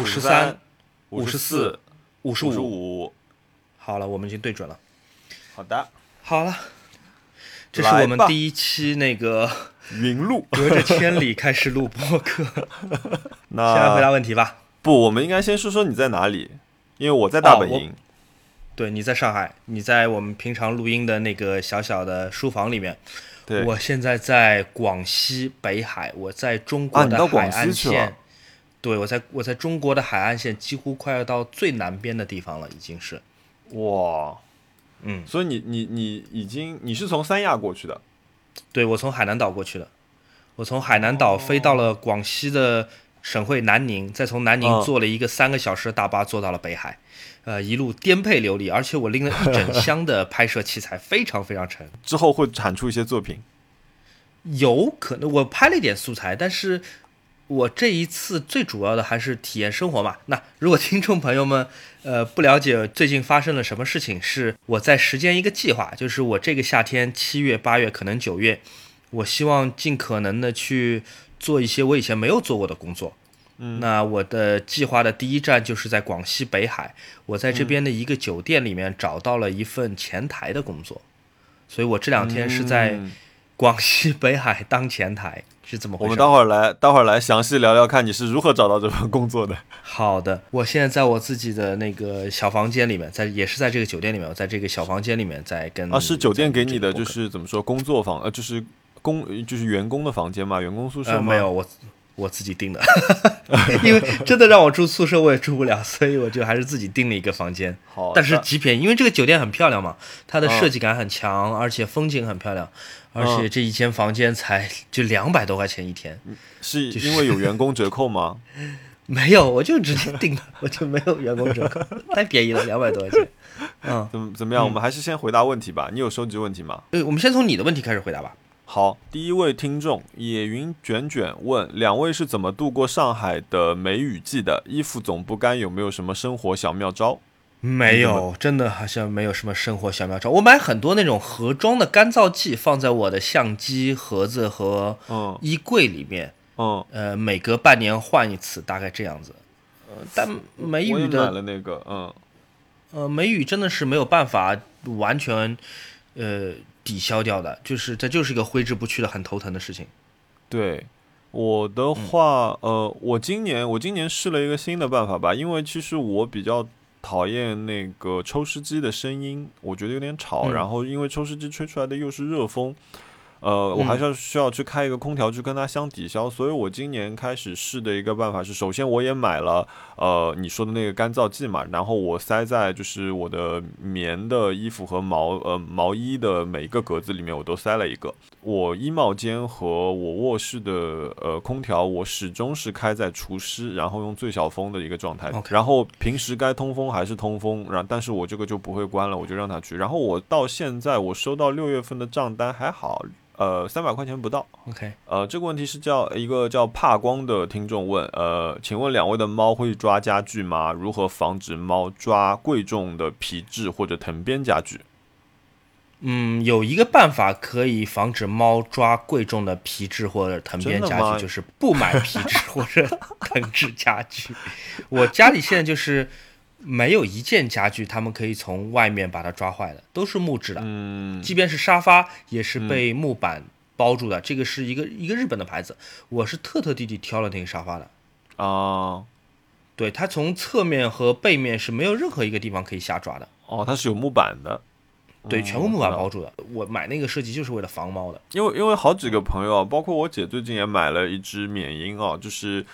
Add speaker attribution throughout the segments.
Speaker 1: 五十
Speaker 2: 三、
Speaker 1: 五
Speaker 2: 十
Speaker 1: 四、
Speaker 2: 五十
Speaker 1: 五。
Speaker 2: 好了，我们已经对准了。
Speaker 1: 好的，
Speaker 2: 好了，这是我们第一期那个
Speaker 1: 云录。
Speaker 2: 隔着千里开始录播客。
Speaker 1: 那
Speaker 2: 先来回答问题吧。
Speaker 1: 不，我们应该先说说你在哪里，因为我在大本营。
Speaker 2: 对，你在上海，你在我们平常录音的那个小小的书房里面。
Speaker 1: 对，
Speaker 2: 我现在在广西北海，我在中国的海岸线。对，我在我在中国的海岸线几乎快要到最南边的地方了，已经是。
Speaker 1: 哇，
Speaker 2: 嗯，
Speaker 1: 所以你你你已经你是从三亚过去的，
Speaker 2: 对，我从海南岛过去的，我从海南岛飞到了广西的省会南宁，再从南宁
Speaker 1: 嗯
Speaker 2: 坐了一个三个小时的大巴坐到了北海，呃，一路颠沛流离，而且我拎了一整 箱的拍摄器材，非常非常沉。
Speaker 1: 之后会产出一些作品。
Speaker 2: 有可能我拍了一点素材，但是我这一次最主要的还是体验生活嘛。那如果听众朋友们 呃不了解最近发生了什么事情，是我在实践一个计划，就是我这个夏天七月、八月，可能九月，我希望尽可能的去做一些我以前没有做过的工作。
Speaker 1: 嗯
Speaker 2: 那我的计划的第一站就是在广西北海，我在这边的一个酒店里面找到了一份前台的工作，所以我这两天是在
Speaker 1: 嗯
Speaker 2: 广西北海当前台，是怎么回事？
Speaker 1: 我们待会儿来，待会儿来详细聊聊看你是如何找到这份工作的。
Speaker 2: 好的，我现在在我自己的那个小房间里面，在也是在这个酒店里面，我在这个小房间里面在跟
Speaker 1: 啊，是酒店给你的，就是怎么说，工作房，呃，就是工，就是员工的房间嘛，员工宿舍吗？
Speaker 2: 呃没有，我我自己订的，因为真的让我住宿舍我也住不了，所以我就还是自己订了一个房间。
Speaker 1: 好，
Speaker 2: 但是极便宜，因为这个酒店很漂亮嘛，它的
Speaker 1: 嗯
Speaker 2: 设计感很强，而且风景很漂亮，而且
Speaker 1: 嗯
Speaker 2: 这一间房间才就两百多块钱一天。
Speaker 1: 是
Speaker 2: 就是
Speaker 1: 因为有员工折扣吗？
Speaker 2: 没有，我就直接订的，我就没有员工折扣，太便宜了，两百多块钱。嗯，
Speaker 1: 怎么怎么样？我们还是先回答问题吧。你有收集问题吗？
Speaker 2: 对，我们先从你的问题开始回答吧。
Speaker 1: 好，第一位听众野云卷卷问：两位是怎么度过上海的梅雨季的？衣服总不干，有没有什么生活小妙招？
Speaker 2: 没有，真的好像没有什么生活小妙招。我买很多那种盒装的干燥剂，放在我的相机盒子和
Speaker 1: 嗯
Speaker 2: 衣柜里面，
Speaker 1: 嗯，
Speaker 2: 呃，每隔半年换一次，大概这样子。呃，但梅雨的
Speaker 1: 了那个，嗯，
Speaker 2: 呃，梅雨真的是没有办法完全呃抵消掉的，就是它就是一个挥之不去的很头疼的事情。
Speaker 1: 对。我的话，呃，我今年我今年试了一个新的办法吧，因为其实我比较讨厌那个抽湿机的声音，我觉得有点吵。
Speaker 2: 嗯
Speaker 1: 然后因为抽湿机吹出来的又是热风，呃，我还是要需要去开一个空调去跟它相抵消。所以我今年开始试的一个办法是，首先我也买了呃你说的那个干燥剂嘛，然后我塞在就是我的棉的衣服和毛呃毛衣的每一个格子里面，我都塞了一个。我衣帽间和我卧室的呃空调，我始终是开在除湿，然后用最小风的一个状态。然后平时该通风还是通风，然但是我这个就不会关了，我就让它去。然后我到现在我收到六月份的账单还好，呃，三百块钱不到。
Speaker 2: OK，
Speaker 1: 呃，这个问题是叫一个叫怕光的听众问，呃，请问两位的猫会抓家具吗？如何防止猫抓贵重的皮质或者藤编家具？
Speaker 2: 嗯，有一个办法可以防止猫抓贵重的皮质或者藤编家具，就是不买皮质或者藤制家具。我家里现在就是没有一件家具，他们可以从外面把它抓坏的，都是木质的。
Speaker 1: 嗯，
Speaker 2: 即便是沙发也是被木板包住的。这个是一个一个日本的牌子，我是特特地地挑了那个沙发的。
Speaker 1: 哦、
Speaker 2: 对，它从侧面和背面是没有任何一个地方可以下抓的。
Speaker 1: 哦，它是有木板的。
Speaker 2: 对，
Speaker 1: 嗯
Speaker 2: 全部木板包住的。我买那个设计就是为了防猫的。
Speaker 1: 因为因为好几个朋友啊，包括我姐最近也买了一只缅因啊，就是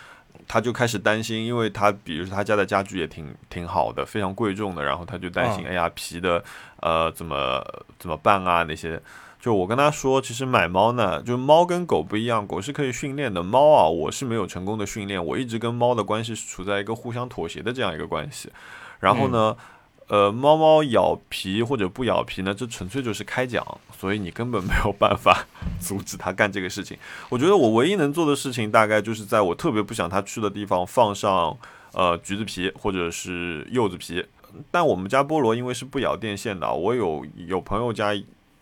Speaker 1: 她就开始担心，因为她比如说她家的家具也挺挺好的，非常贵重的，然后她就担心，
Speaker 2: 嗯
Speaker 1: 哎呀皮的呃怎么怎么办啊那些。就我跟她说，其实买猫呢，就猫跟狗不一样，狗是可以训练的，猫啊我是没有成功的训练，我一直跟猫的关系是处在一个互相妥协的这样一个关系。然后呢，呃，猫猫咬皮或者不咬皮呢，这纯粹就是开奖，所以你根本没有办法 阻止它干这个事情。我觉得我唯一能做的事情，大概就是在我特别不想它去的地方放上呃橘子皮或者是柚子皮。但我们家菠萝因为是不咬电线的，我有有朋友家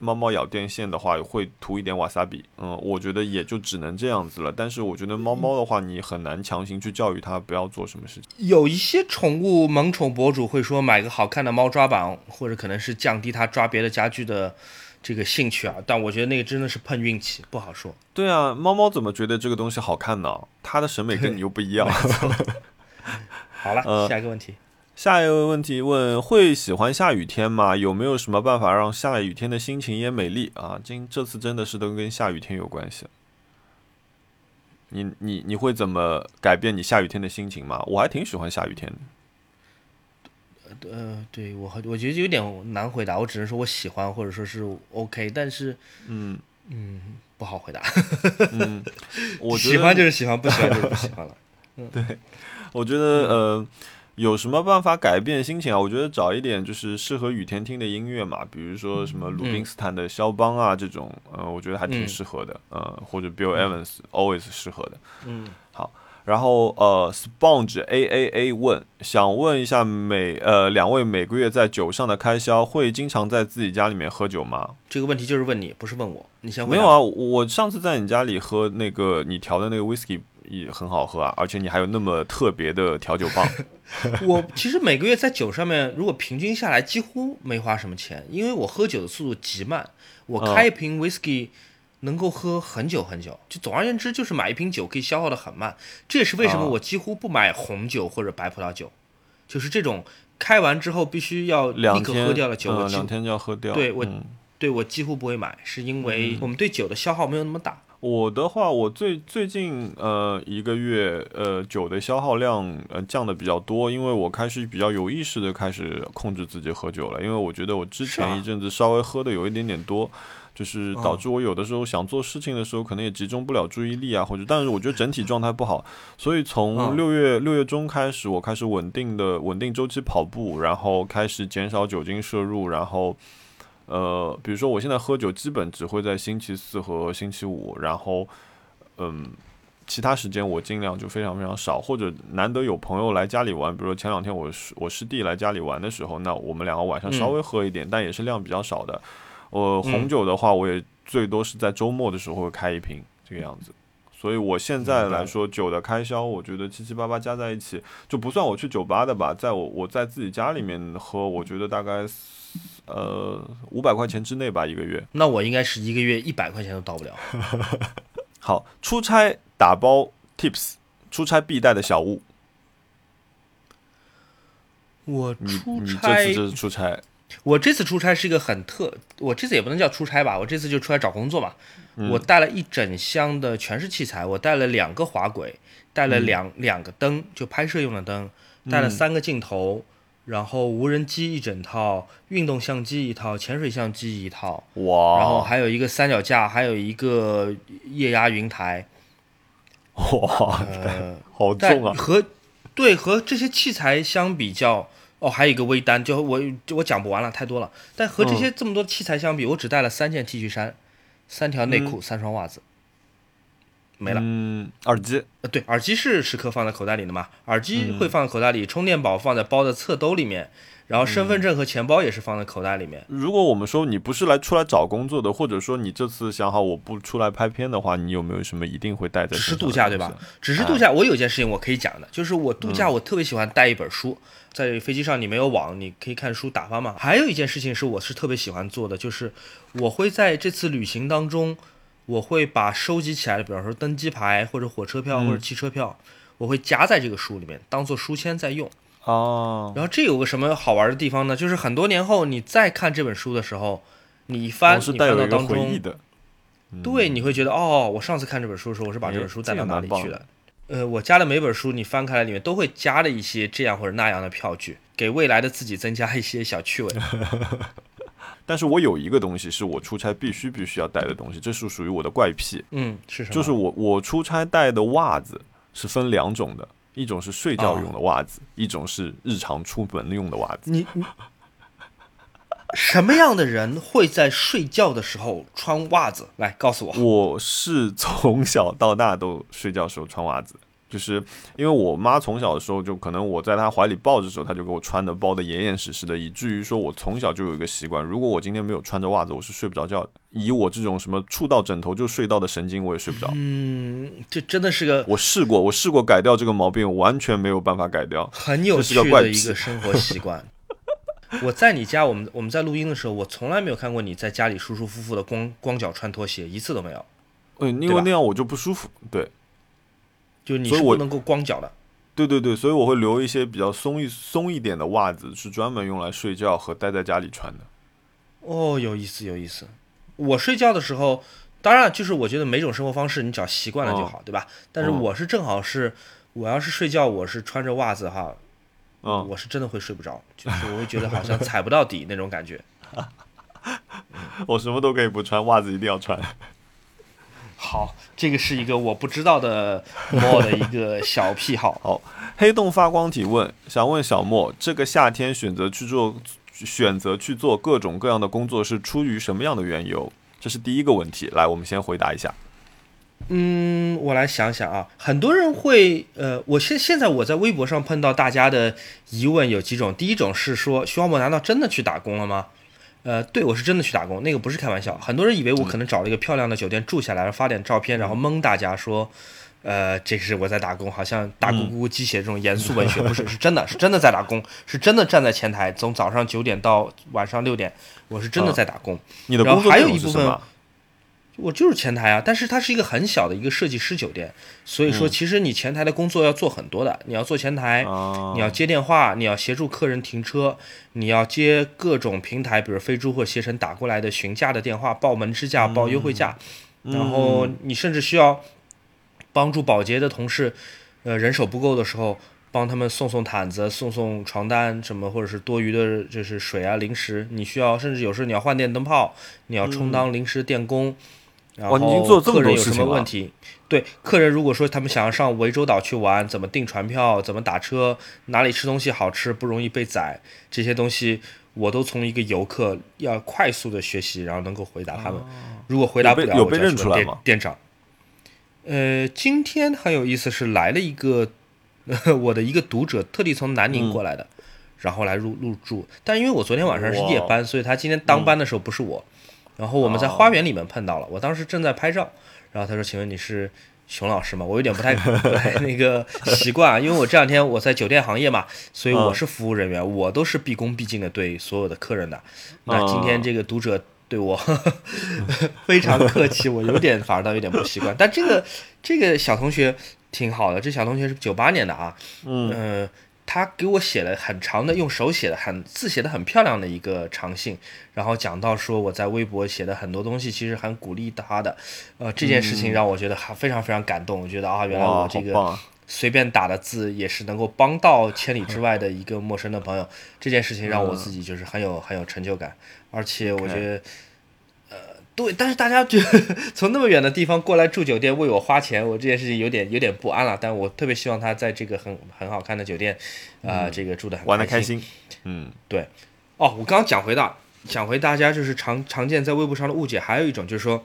Speaker 1: 猫猫咬电线的话，会涂一点瓦萨比。嗯，我觉得也就只能这样子了。但是我觉得猫猫的话，你很难强行去教育它不要做什么事情。
Speaker 2: 有一些宠物萌宠博主会说买个好看的猫抓板，或者可能是降低它抓别的家具的这个兴趣啊。但我觉得那个真的是碰运气，不好说。
Speaker 1: 对啊，猫猫怎么觉得这个东西好看呢？它的审美跟你又不一样。
Speaker 2: 好了，下一个问题。
Speaker 1: 下一个问题问：会喜欢下雨天吗？有没有什么办法让下雨天的心情也美丽啊？今这次真的是都跟下雨天有关系。你你你会怎么改变你下雨天的心情吗？我还挺喜欢下雨天
Speaker 2: 的。呃，对我我觉得有点难回答，我只能说我喜欢或者说是 OK，但是嗯嗯不好回答。
Speaker 1: 嗯，我
Speaker 2: 喜欢就是喜欢，不喜欢就是不喜欢了。
Speaker 1: 嗯，对，我觉得呃。有什么办法改变心情啊？我觉得找一点就是适合雨天听的音乐嘛，比如说什么鲁宾斯坦的肖邦啊这种，呃，我觉得还挺适合的，呃，或者 Bill Evans Always 适合的。嗯，好，然后呃，Sponge A A A 问，想问一下每呃两位每个月在酒上的开销，会经常在自己家里面喝酒吗？
Speaker 2: 这个问题就是问你，不是问我。你先
Speaker 1: 没有啊？我上次在你家里喝那个你调的那个 Whisky。也很好喝啊，而且你还有那么特别的调酒棒。
Speaker 2: 我其实每个月在酒上面，如果平均下来几乎没花什么钱，因为我喝酒的速度极慢。我开一瓶 whisky 能够喝很久很久，就总而言之就是买一瓶酒可以消耗的很慢。这也是为什么我几乎不买红酒或者白葡萄酒，就是这种开完之后必须要立刻喝掉的酒，我
Speaker 1: 两天就要喝掉。
Speaker 2: 对我，对我几乎不会买，是因为我们对酒的消耗没有那么大。
Speaker 1: 我的话，我最最近呃一个月呃酒的消耗量呃降的比较多，因为我开始比较有意识的开始控制自己喝酒了，因为我觉得我之前一阵子稍微喝的有一点点多，就是导致我有的时候想做事情的时候可能也集中不了注意力啊，或者但是我觉得整体状态不好，所以从六月六月中开始，我开始稳定的稳定周期跑步，然后开始减少酒精摄入，然后。呃，比如说我现在喝酒，基本只会在星期四和星期五，然后，嗯，其他时间我尽量就非常非常少，或者难得有朋友来家里玩，比如说前两天我师我师弟来家里玩的时候，那我们两个晚上稍微喝一点，但也是量比较少的。我红酒的话，我也最多是在周末的时候会开一瓶这个样子。所以我现在来说，酒的开销，我觉得七七八八加在一起，就不算我去酒吧的吧，在我我在自己家里面喝，我觉得大概。呃，五百块钱之内吧，一个月。
Speaker 2: 那我应该是一个月一百块钱都到不了。
Speaker 1: 好，出差打包 tips，出差必带的小物。
Speaker 2: 我
Speaker 1: 出差，这次是出差。
Speaker 2: 我这次出差是一个很特，我这次也不能叫出差吧，我这次就出来找工作嘛。我带了一整箱的全是器材，我带了两个滑轨，带了两两个灯，就拍摄用的灯，带了三个镜头。然后无人机一整套，运动相机一套，潜水相机一套，
Speaker 1: 哇！
Speaker 2: 然后还有一个三脚架，还有一个液压云台，
Speaker 1: 哇！好重啊！
Speaker 2: 和对和这些器材相比较，哦，还有一个微单，就我我讲不完了，太多了。但和这些这么多器材相比，我只带了三件 T 恤衫，三条内裤，三双袜子。没了。
Speaker 1: 嗯，耳机，
Speaker 2: 呃，对，耳机是时刻放在口袋里的嘛？耳机会放在口袋里，充电宝放在包的侧兜里面，然后身份证和钱包也是放在口袋里面。
Speaker 1: 如果我们说你不是来出来找工作的，或者说你这次想好我不出来拍片的话，你有没有什么一定会带在？
Speaker 2: 只是度假对吧？只是度假。我有件事情我可以讲的，就是我度假我特别喜欢带一本书，在飞机上你没有网，你可以看书打发嘛。还有一件事情是我是特别喜欢做的，就是我会在这次旅行当中。我会把收集起来的，比方说登机牌或者火车票或者汽车票，我会夹在这个书里面，当做书签在用。
Speaker 1: 哦。
Speaker 2: 然后这有个什么好玩的地方呢？就是很多年后你再看这本书的时候，你一翻，你翻到当中，对，你会觉得哦，我上次看这本书的时候，我是把这本书带到哪里去了？呃，我加的每本书你翻开来里面都会加了一些这样或者那样的票据，给未来的自己增加一些小趣味。
Speaker 1: 但是我有一个东西是我出差必须必须要带的东西，这是属于我的怪癖。
Speaker 2: 嗯，是什么？
Speaker 1: 就是我我出差带的袜子是分两种的，一种是睡觉用的袜子，一种是日常出门用的袜子。
Speaker 2: 你什么样的人会在睡觉的时候穿袜子？来告诉我。
Speaker 1: 我是从小到大都睡觉时候穿袜子。就是因为我妈从小的时候就可能我在她怀里抱着的时候，她就给我穿的包的严严实实的，以至于说我从小就有一个习惯，如果我今天没有穿着袜子，我是睡不着觉的。以我这种什么触到枕头就睡到的神经，我也睡不着。
Speaker 2: 嗯，这真的是个
Speaker 1: 我试过，我试过改掉这个毛病，完全没有办法改掉。
Speaker 2: 很有趣的一个生活习惯。我在你家，我们我们在录音的时候，我从来没有看过你在家里舒舒服服的光光脚穿拖鞋，一次都没有。
Speaker 1: 嗯，因为那样我就不舒服。对，
Speaker 2: 就你是不能够光脚的。
Speaker 1: 对对对，所以我会留一些比较松一松一点的袜子，是专门用来睡觉和待在家里穿的。
Speaker 2: 哦，有意思，有意思。我睡觉的时候，当然就是我觉得每种生活方式你只要习惯了就好，对吧？但是
Speaker 1: 嗯
Speaker 2: 我是正好是，我要是睡觉，我是穿着袜子哈，
Speaker 1: 嗯，
Speaker 2: 我是真的会睡不着，就是我会觉得好像踩不到底那种感觉。
Speaker 1: 我什么都可以不穿，袜子一定要穿。
Speaker 2: 好，这个是一个我不知道的莫的一个小癖 好。
Speaker 1: 黑洞发光体问，想问小莫，这个夏天选择去做选择去做各种各样的工作是出于什么样的缘由？这是第一个问题。来，我们先回答一下。
Speaker 2: 嗯，我来想想啊，很多人会，呃，我现现在我在微博上碰到大家的疑问有几种，第一种是说徐浩墨难道真的去打工了吗？呃，对我是真的去打工，那个不是开玩笑。很多人以为我可能找了一个漂亮的酒店住下来，发点照片，然后蒙大家说，呃，这是我在打工，好像大咕咕鸡血这种严肃文学，不是，是真的是真的在打工，是真的站在前台，从早上九点到晚上六点，我是真的在打工。然后
Speaker 1: 你的工作内
Speaker 2: 还有一部分？我就是前台啊，但是它是一个很小的一个设计师酒店，所以说其实你前台的工作要做很多的，你要做前台，
Speaker 1: 啊
Speaker 2: 你要接电话，你要协助客人停车，你要接各种平台，比如飞猪或携程打过来的询价的电话，报门市价、报优惠价，然后你甚至需要帮助保洁的同事，呃，人手不够的时候。帮他们送送毯子、送送床单什么，或者是多余的，就是水啊、零食，你需要，甚至有时候你要换电灯泡，你要充当临时电工，
Speaker 1: 哇你已经做这么
Speaker 2: 客人有什
Speaker 1: 多事情了
Speaker 2: 么问题？对，客人如果说他们想要上涠洲岛去玩，怎么订船票，怎么打车，哪里吃东西好吃，不容易被宰，这些东西我都从一个游客要快速的学习，然后能够回答他们。如果回答不了，我就去问
Speaker 1: 认出来吗
Speaker 2: 店店长。呃，今天很有意思，是来了一个 我的一个读者，特地从南宁过来的，然后来入入住。但因为我昨天晚上是夜班，所以他今天当班的时候不是我。然后我们在花园里面碰到了，我当时正在拍照，然后他说：“请问你是熊老师吗？”我有点不太 那个习惯啊，因为我这两天我在酒店行业嘛，所以我是服务人员，我都是毕恭毕敬的对所有的客人的。那今天这个读者对我 非常客气，我有点反而倒有点不习惯。但这个这个小同学挺好的，这小同学是九八年的啊，
Speaker 1: 嗯
Speaker 2: 呃，他给我写了很长的，用手写的很字写的很漂亮的一个长信，然后讲到说我在微博写的很多东西，其实很鼓励他的，呃，这件事情让我觉得还非常非常感动。我觉得啊，原来我这个！随便打的字也是能够帮到千里之外的一个陌生的朋友，这件事情让我自己就是很有很有成就感，而且我觉得。呃，对，但是大家觉得 从那么远的地方过来住酒店为我花钱，我这件事情有点有点不安了。但我特别希望他在这个很很好看的酒店，啊、这个住的很开
Speaker 1: 玩的开。心。嗯，对
Speaker 2: 哦，我刚刚讲回到讲回大家就是常常见在微博上的误解，还有一种就是说，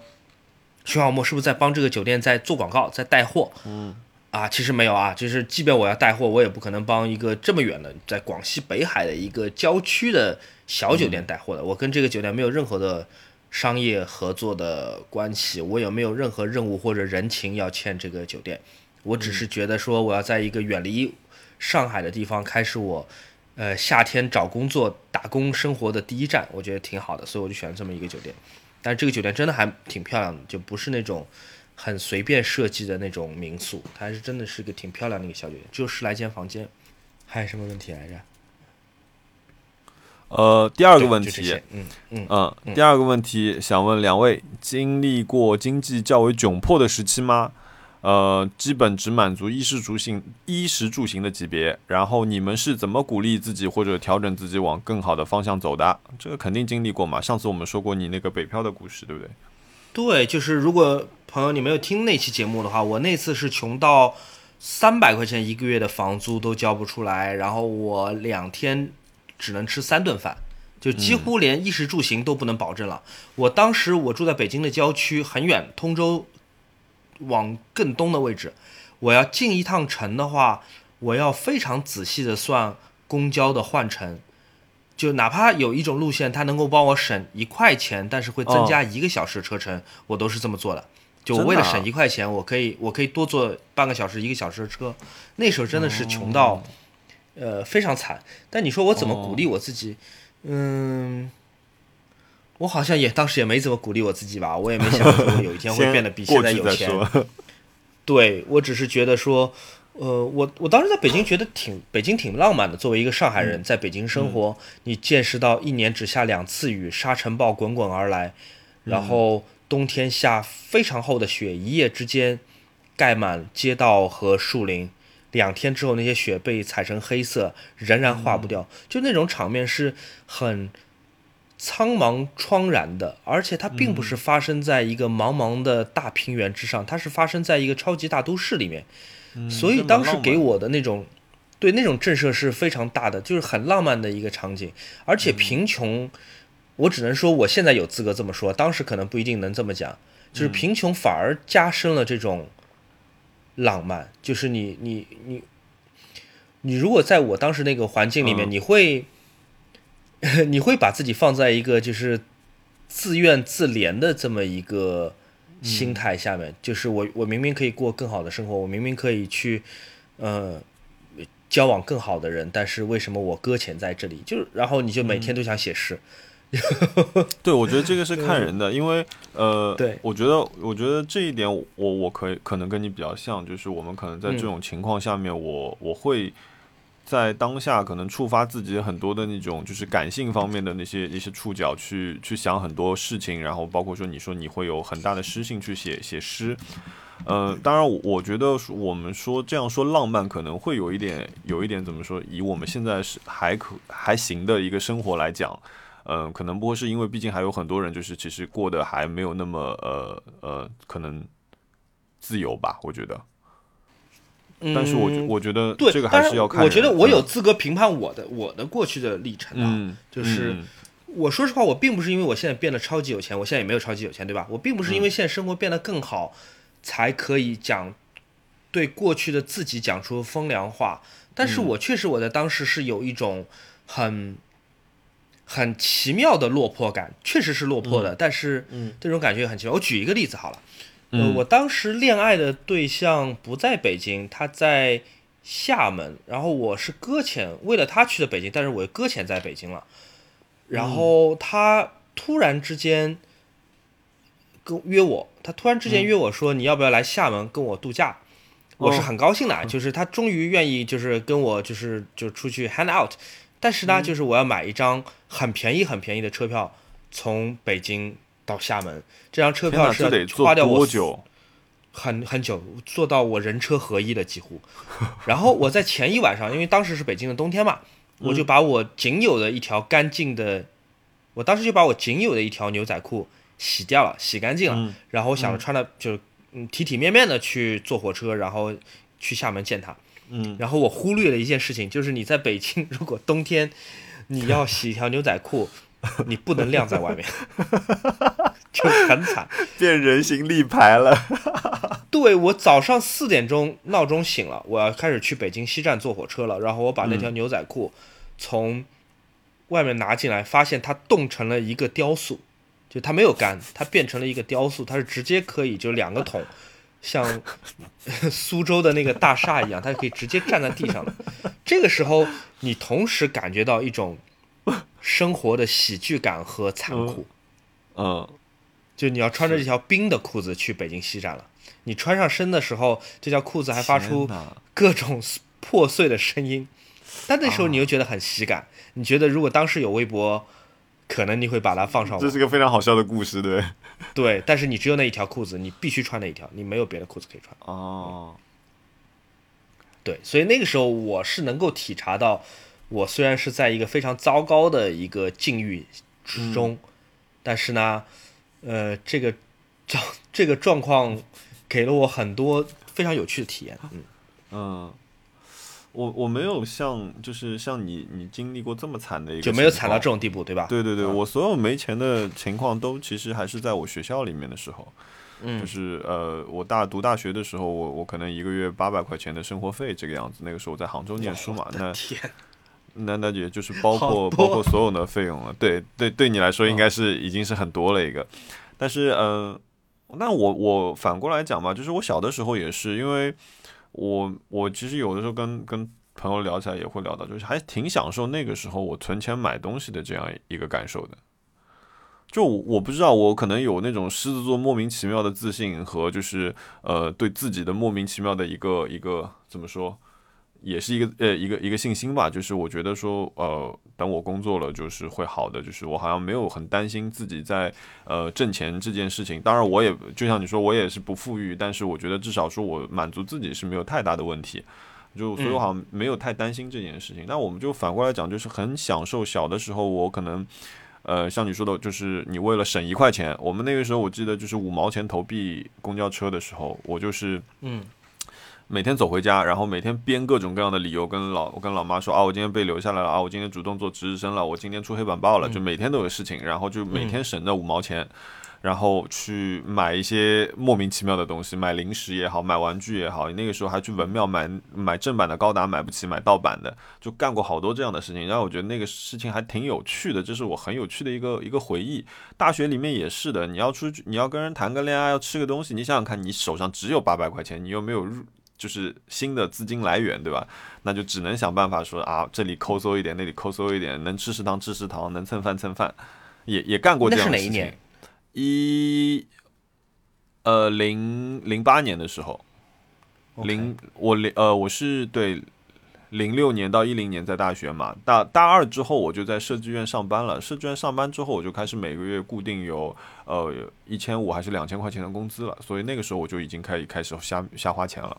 Speaker 2: 徐小沫是不是在帮这个酒店在做广告，在带货？嗯。啊，其实没有啊，就是即便我要带货，我也不可能帮一个这么远的，在广西北海的一个郊区的小酒店带货的。我跟这个酒店没有任何的商业合作的关系，我也没有任何任务或者人情要欠这个酒店。我只是觉得说，我要在一个远离上海的地方开始我呃夏天找工作、打工生活的第一站，我觉得挺好的，所以我就选了这么一个酒店。但是这个酒店真的还挺漂亮的，就不是那种很随便设计的那种民宿，它还是真的是个挺漂亮的一个小酒店，只有十来间房间。还有什么问题来着？
Speaker 1: 呃，第二个问题
Speaker 2: 嗯嗯，
Speaker 1: 嗯，第二个问题想问两位，经历过经济较为窘迫的时期吗？呃，基本只满足衣食住行、衣食住行的级别。然后你们是怎么鼓励自己或者调整自己往更好的方向走的？这个肯定经历过嘛。上次我们说过你那个北漂的故事，对不对？
Speaker 2: 对，就是如果朋友你没有听那期节目的话，我那次是穷到三百块钱一个月的房租都交不出来，然后我两天只能吃三顿饭，就几乎连衣食住行都不能保证了。我当时我住在北京的郊区，很远，通州往更东的位置。我要进一趟城的话，我要非常仔细的算公交的换乘，就哪怕有一种路线它能够帮我省一块钱，但是会增加一个小时车程，我都是这么做的。就我为了省一块钱，我可以我可以多坐半个小时一个小时的车。那时候真的是穷到，呃非常惨。但你说我怎么鼓励我自己？嗯。我好像也当时也没怎么鼓励我自己吧，我也没想过 有一天会变得比现在有钱。对我只是觉得说，呃，我我当时在北京觉得挺北京挺浪漫的。作为一个上海人，在北京生活，你见识到一年只下两次雨，沙尘暴滚滚而来，然后冬天下非常厚的雪，一夜之间盖满街道和树林。两天之后，那些雪被踩成黑色，仍然化不掉。就那种场面是很苍茫怆然的，而且它并不是发生在一个茫茫的大平原之上，它是发生在一个超级大都市里面。所以当时给我的那种，对那种震慑是非常大的，就是很浪漫的一个场景。而且贫穷，我只能说我现在有资格这么说，当时可能不一定能这么讲。就是贫穷反而加深了这种浪漫，就是你你你你如果在我当时那个环境里面，
Speaker 1: 嗯。
Speaker 2: 你会 你会把自己放在一个就是自怨自怜的这么一个心态下面，就是我我明明可以过更好的生活，我明明可以去呃交往更好的人，但是为什么我搁浅在这里？就是然后你就每天都想写诗，
Speaker 1: 对，我觉得这个是看人的，因为呃，
Speaker 2: 对
Speaker 1: 我觉得我觉得这一点我我可以可能跟你比较像，就是我们可能在这种情况下面，我我会在当下可能触发自己很多的那种就是感性方面的那些一些触角去去想很多事情，然后包括说你说你会有很大的诗性去写写诗。呃，当然我，我觉得我们说这样说浪漫可能会有一点，有一点怎么说？以我们现在是还可还行的一个生活来讲，嗯，可能不会是因为毕竟还有很多人就是其实过得还没有那么呃呃可能自由吧，我觉得。但是我我觉得
Speaker 2: 对，
Speaker 1: 这个还是要看。
Speaker 2: 我觉得我有
Speaker 1: 嗯
Speaker 2: 资格评判我的我的过去的历程啊，
Speaker 1: 嗯，
Speaker 2: 就是
Speaker 1: 嗯
Speaker 2: 我说实话，我并不是因为我现在变得超级有钱，我现在也没有超级有钱，对吧？我并不是
Speaker 1: 嗯
Speaker 2: 因为现在生活变得更好，才可以讲对过去的自己讲出风凉话。但
Speaker 1: 嗯
Speaker 2: 是我确实我在当时是有一种很很奇妙的落魄感，确实是落魄的，但是
Speaker 1: 嗯。
Speaker 2: 这种感觉也很奇妙。我举一个例子好了，呃，
Speaker 1: 嗯
Speaker 2: 我当时恋爱的对象不在北京，他在厦门，然后我是搁浅，为了他去的北京，但是我又搁浅在北京了。然后他突然之间跟约我，他突然之间约我说你要不要来厦门跟我度假？我是
Speaker 1: 哦。
Speaker 2: 很高兴的，就是他终于愿意就是跟我就是就出去 hang out，但是呢，就是我要买一张很便宜很便宜的车票，从北京到厦门，这张车，票是花掉我
Speaker 1: 多久？
Speaker 2: 很很久，做到我人车合一的几乎。然后我在前一晚上，因为当时是北京的冬天嘛，我就把我仅有的一条干净的，我当时就把我仅有的一条牛仔裤洗掉了，洗干净了。
Speaker 1: 嗯
Speaker 2: 然后我想着穿的就嗯体体面面的去坐火车，然后去厦门见他。
Speaker 1: 嗯，
Speaker 2: 然后我忽略了一件事情，就是你在北京，如果冬天你要洗一条牛仔裤，你不能晾在外面，就很惨。
Speaker 1: 变人形立牌了。
Speaker 2: 对我早上四点钟闹钟醒了，我要开始去北京西站坐火车了。然后我把那条牛仔裤从外面拿进来，发现它冻成了一个雕塑，就它没有干，它变成了一个雕塑，它是直接可以就两个桶，像 苏州的那个大厦一样，它可以直接站在地上的。这个时候，你同时感觉到一种生活的喜剧感和残酷。
Speaker 1: 嗯，
Speaker 2: 就你要穿着这条冰的裤子去北京西站了。你穿上身的时候，这条裤子还发出各种破碎的声音，但那时候你又觉得很喜感。你觉得如果当时有微博，可能你会把它放上网。
Speaker 1: 这是个非常好笑的故事，对。
Speaker 2: 对，但是你只有那一条裤子，你必须穿那一条，你没有别的裤子可以穿。
Speaker 1: 哦，
Speaker 2: 对，所以那个时候我是能够体察到，我虽然是在一个非常糟糕的一个境遇之中，但是呢，呃，这个状 这个状况给了我很多非常有趣的体验。嗯，
Speaker 1: 嗯，我我没有像就是像你你经历过这么惨的一个，
Speaker 2: 就没有惨到这。种地步，对吧？
Speaker 1: 对对对，
Speaker 2: 嗯
Speaker 1: 我所有没钱的情况都其实还是在我学校里面的时候，
Speaker 2: 嗯
Speaker 1: 就是呃，我大读大学的时候，我我可能一个月八百块钱的生活费这个样子。那个时候我在杭州念书嘛，那
Speaker 2: 天，
Speaker 1: 那那也就是包括 包括所有的费用了。对对，对你来说应该是已经是很多了一个，但是嗯，那我我反过来讲吧，就是我小的时候也是，因为我我其实有的时候跟跟朋友聊起来也会聊到，就是还挺享受那个时候我存钱买东西的这样一个感受的。就我不知道，我可能有那种狮子座莫名其妙的自信和就是呃对自己的莫名其妙的一个一个怎么说，也是一个呃一个一个信心吧。就是我觉得说呃等我工作了就是会好的，就是我好像没有很担心自己在呃挣钱这件事情。当然我也就像你说我也是不富裕，但是我觉得至少说我满足自己是没有太大的问题。就所以我好像没有太担心这件事情。那我们就反过来讲，就是很享受小的时候我可能。呃，像你说的，就是你为了省一块钱，我们那个时候我记得就是五毛钱投币公交车的时候，我就是
Speaker 2: 嗯
Speaker 1: 每天走回家，然后每天编各种各样的理由跟老我跟老妈说啊，我今天被留下来了啊，我今天主动做值日生了，我今天出黑板报了，就每天都有事情，然后就每天省那五毛钱，然后去买一些莫名其妙的东西，买零食也好，买玩具也好，那个时候还去文庙买买正版的高达买不起，买盗版的，就干过好多这样的事情，然后我觉得那个事情还挺有趣的，这是我很有趣的一个一个回忆。大学里面也是的，你要出去，你要跟人谈个恋爱，要吃个东西，你想想看，你手上只有八百块钱，你又没有入。就是新的资金来源，对吧？那就只能想办法说啊，这里抠搜一点，那里抠搜一点，能吃食堂吃食堂，能蹭饭蹭饭，也也干过这
Speaker 2: 那
Speaker 1: 样的事情。
Speaker 2: 是哪一年？
Speaker 1: 一呃零零八年的时候零我零呃我是对零六年到一零年在大学嘛，大大二之后我就在设计院上班了。设计院上班之后，我就开始每个月固定有呃一千五还是两千块钱的工资了，所以那个时候我就已经开始开始瞎瞎花钱了。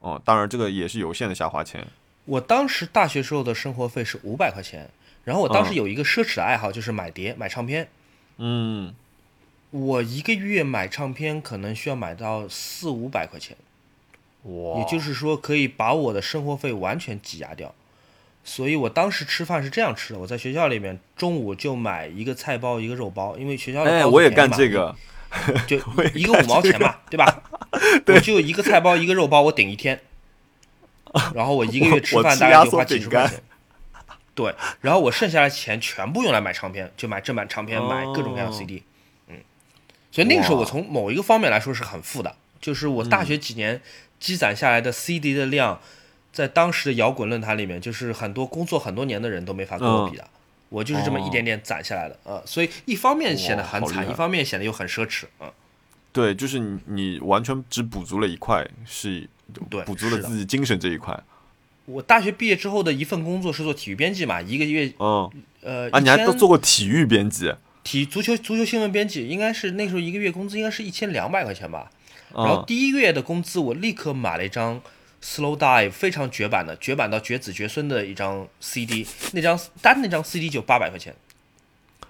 Speaker 1: 哦、当然这个也是有限的瞎花钱。
Speaker 2: 我当时大学时候的生活费是五百块钱，然后我当时
Speaker 1: 嗯
Speaker 2: 有一个奢侈的爱好，就是买碟、买唱片。
Speaker 1: 嗯，
Speaker 2: 我一个月买唱片可能需要买到四五百块钱，
Speaker 1: 哇，
Speaker 2: 也就是说可以把我的生活费完全挤压掉。所以我当时吃饭是这样吃的：我在学校里面中午就买一个菜包，一个肉包，因为学校的
Speaker 1: 哎，我也干这个，
Speaker 2: 就 一个五毛钱嘛，对吧？我就一个菜包一个肉包，我顶一天，然后我一个月吃饭大概就花几十块钱。对，然后我剩下的钱全部用来买唱片，就买正版唱片，买各种各样的
Speaker 1: 哦
Speaker 2: CD。嗯，所以那个时候我从某一个方面来说是很富的，就是我大学几年积攒下来的 CD 的量，在当时的摇滚论坛里面，就是很多工作很多年的人都没法跟我比的。我就是这么一点点攒下来的，呃，所以一方面显得很惨，一方面显得又很奢侈，嗯，
Speaker 1: 对，就是你你完全只补足了一块，是
Speaker 2: 对
Speaker 1: 补足了自己精神这一块。
Speaker 2: 我大学毕业之后的一份工作是做体育编辑嘛，一个月
Speaker 1: 嗯，
Speaker 2: 呃，
Speaker 1: 啊，你还都做过体育编辑，
Speaker 2: 体足球足球新闻编辑，应该是那时候一个月工资应该是一千两百块钱吧。然后
Speaker 1: 嗯，
Speaker 2: 第一个月的工资，我立刻买了一张 Slow Dive 非常绝版的，绝版到绝子绝孙的一张 CD，那张单那张 CD 就八百块钱，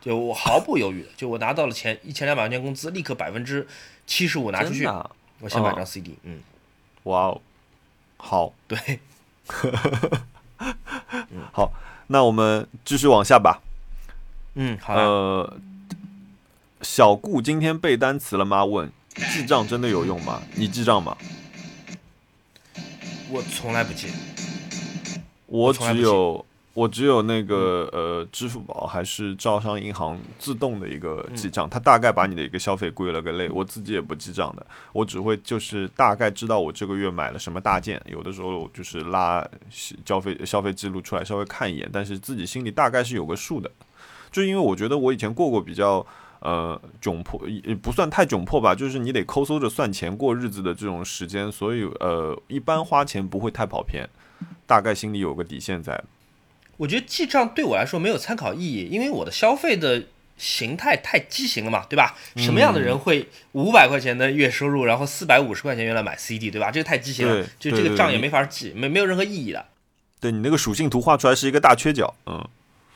Speaker 2: 就我毫不犹豫的，就我拿到了钱一千两百块钱工资，立刻百分之七十五拿出去，
Speaker 1: 啊
Speaker 2: 我先买张
Speaker 1: 嗯
Speaker 2: CD，嗯，
Speaker 1: 哇哦，好
Speaker 2: 对，
Speaker 1: 好，那我们继续往下吧。
Speaker 2: 嗯，好了，
Speaker 1: 呃，小顾今天背单词了吗？问记账真的有用吗？你记账吗？
Speaker 2: 我从来不记，
Speaker 1: 我只有我只有那个呃，支付宝还是招商银行自动的一个记账，它大概把你的一个消费归了个类，我自己也不记账的，我只会就是大概知道我这个月买了什么大件，有的时候就是拉消费消费记录出来稍微看一眼，但是自己心里大概是有个数的，就是因为我觉得我以前过过比较。呃，窘迫也不算太窘迫吧，就是你得抠搜着算钱过日子的这种时间，所以呃，一般花钱不会太跑偏，大概心里有个底线在。
Speaker 2: 我觉得记账对我来说没有参考意义，因为我的消费的形态太畸形了嘛，对吧？什么样的人会五百块钱的月收入，然后四百五十块钱用来买 CD，对吧？这个太畸形了，就这个账也没法记，没没有任何意义的。
Speaker 1: 对你那个属性图画出来是一个大缺角，嗯，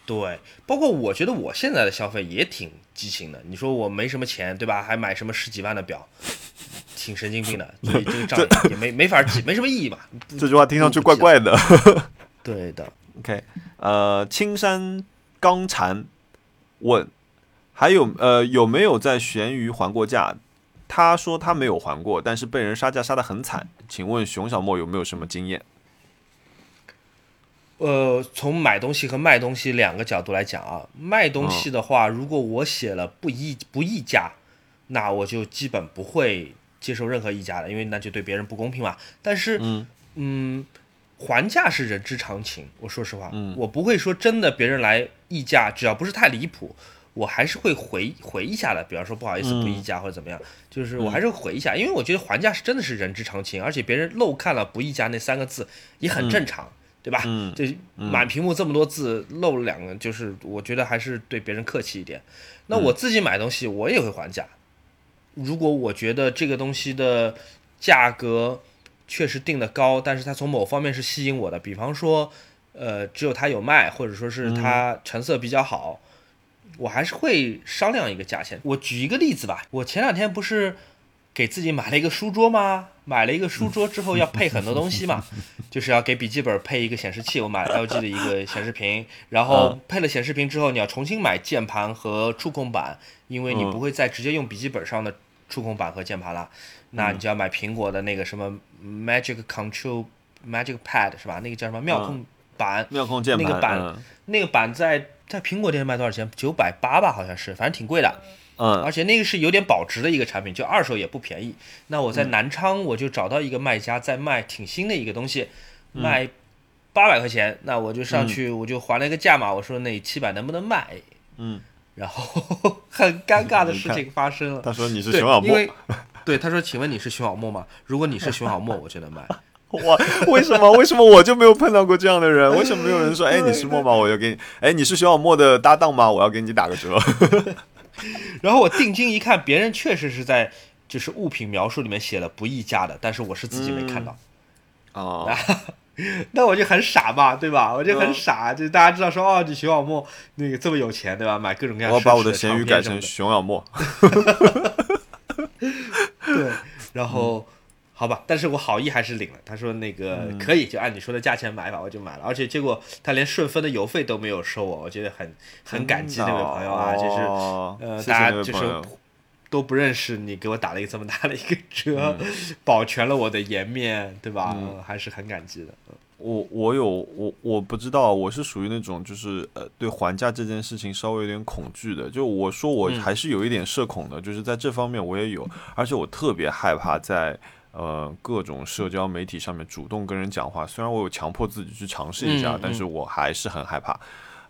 Speaker 2: 对，包括我觉得我现在的消费也挺畸形的。你说我没什么钱，对吧？还买什么十几万的表，挺神经病的。所以这个账 也也没没法记，没什么意义嘛。
Speaker 1: 这句话听上去怪怪的。
Speaker 2: 对的，
Speaker 1: OK，呃，青山刚蝉问，还有呃有没有在闲鱼还过价？他说他没有还过，但是被人杀价杀得很惨。请问熊小莫有没有什么经验？
Speaker 2: 呃，从买东西和卖东西两个角度来讲啊，卖东西的话，如果我写了不议不议价，那我就基本不会接受任何议价的，因为那就对别人不公平嘛。但是，嗯，还价是人之常情。我说实话，我不会说真的别人来议价，只要不是太离谱，我还是会回回一下的。比方说不好意思不议价或者怎么样，就是我还是回一下，因为我觉得还价是真的是人之常情，而且别人漏看了不议价那三个字也很正常。对吧？
Speaker 1: 嗯，
Speaker 2: 就满屏幕这么多字，漏了两个，就是我觉得还是对别人客气一点。那我自己买东西，我也会还价。如果我觉得这个东西的价格确实定的高，但是它从某方面是吸引我的，比方说，呃，只有它有卖，或者说是它成色比较好，我还是会商量一个价钱。我举一个例子吧，我前两天不是。给自己买了一个书桌吗？买了一个书桌之后要配很多东西嘛，就是要给笔记本配一个显示器。我买 LG 的一个显示屏，然后配了显示屏之后，你要重新买键盘和触控板，因为你不会再直接用笔记本上的触控板和键盘了。那你就要买苹果的那个什么 Magic Control Magic Pad 是吧？那个叫什么妙控板？
Speaker 1: 妙控键
Speaker 2: 盘。那个板，那个板在在苹果店卖多少钱？九百八吧，好像是，反正挺贵的。
Speaker 1: 嗯，
Speaker 2: 而且那个是有点保值的一个产品，就二手也不便宜。那我在南昌，我就找到一个卖家在卖挺新的一个东西，卖八百块钱。那我就上去，我就还了一个价嘛，我说那七百能不能卖？
Speaker 1: 嗯，
Speaker 2: 然后 很尴尬的事情发生了。
Speaker 1: 他说你是熊小莫，
Speaker 2: 对，他说请问你是熊小莫吗？如果你是熊小莫，我就能卖。
Speaker 1: 哇，为什么？为什么我就没有碰到过这样的人？为什么没有人说，哎，你是莫吗？我要给你，哎，你是熊小莫的搭档吗？我要给你打个折。
Speaker 2: 然后我定睛一看，别人确实是在就是物品描述里面写了不议价的，但是我是自己没看到。
Speaker 1: 哦，
Speaker 2: 那我就很傻嘛，对吧？我就很傻，就大家知道说哦，你熊小莫那个这么有钱，对吧？买各种各样。
Speaker 1: 我把我的咸鱼改成熊小莫。
Speaker 2: 对，然后。好吧，但是我好意还是领了。他说那个可以，就按你说的价钱买吧，我就买了。而且结果他连顺丰的邮费都没有收我，我觉得很很感激那位朋友啊，就是呃大家就是都不认识你，给我打了一个这么大的一个折，保全了我的颜面，对吧？还是很感激的。
Speaker 1: 我我有我我不知道，我是属于那种就是呃对还价这件事情稍微有点恐惧的。就我说我还是有一点社恐的，就是在这方面我也有，而且我特别害怕在。呃，各种社交媒体上面主动跟人讲话，虽然我有强迫自己去尝试一下，但是我还是很害怕。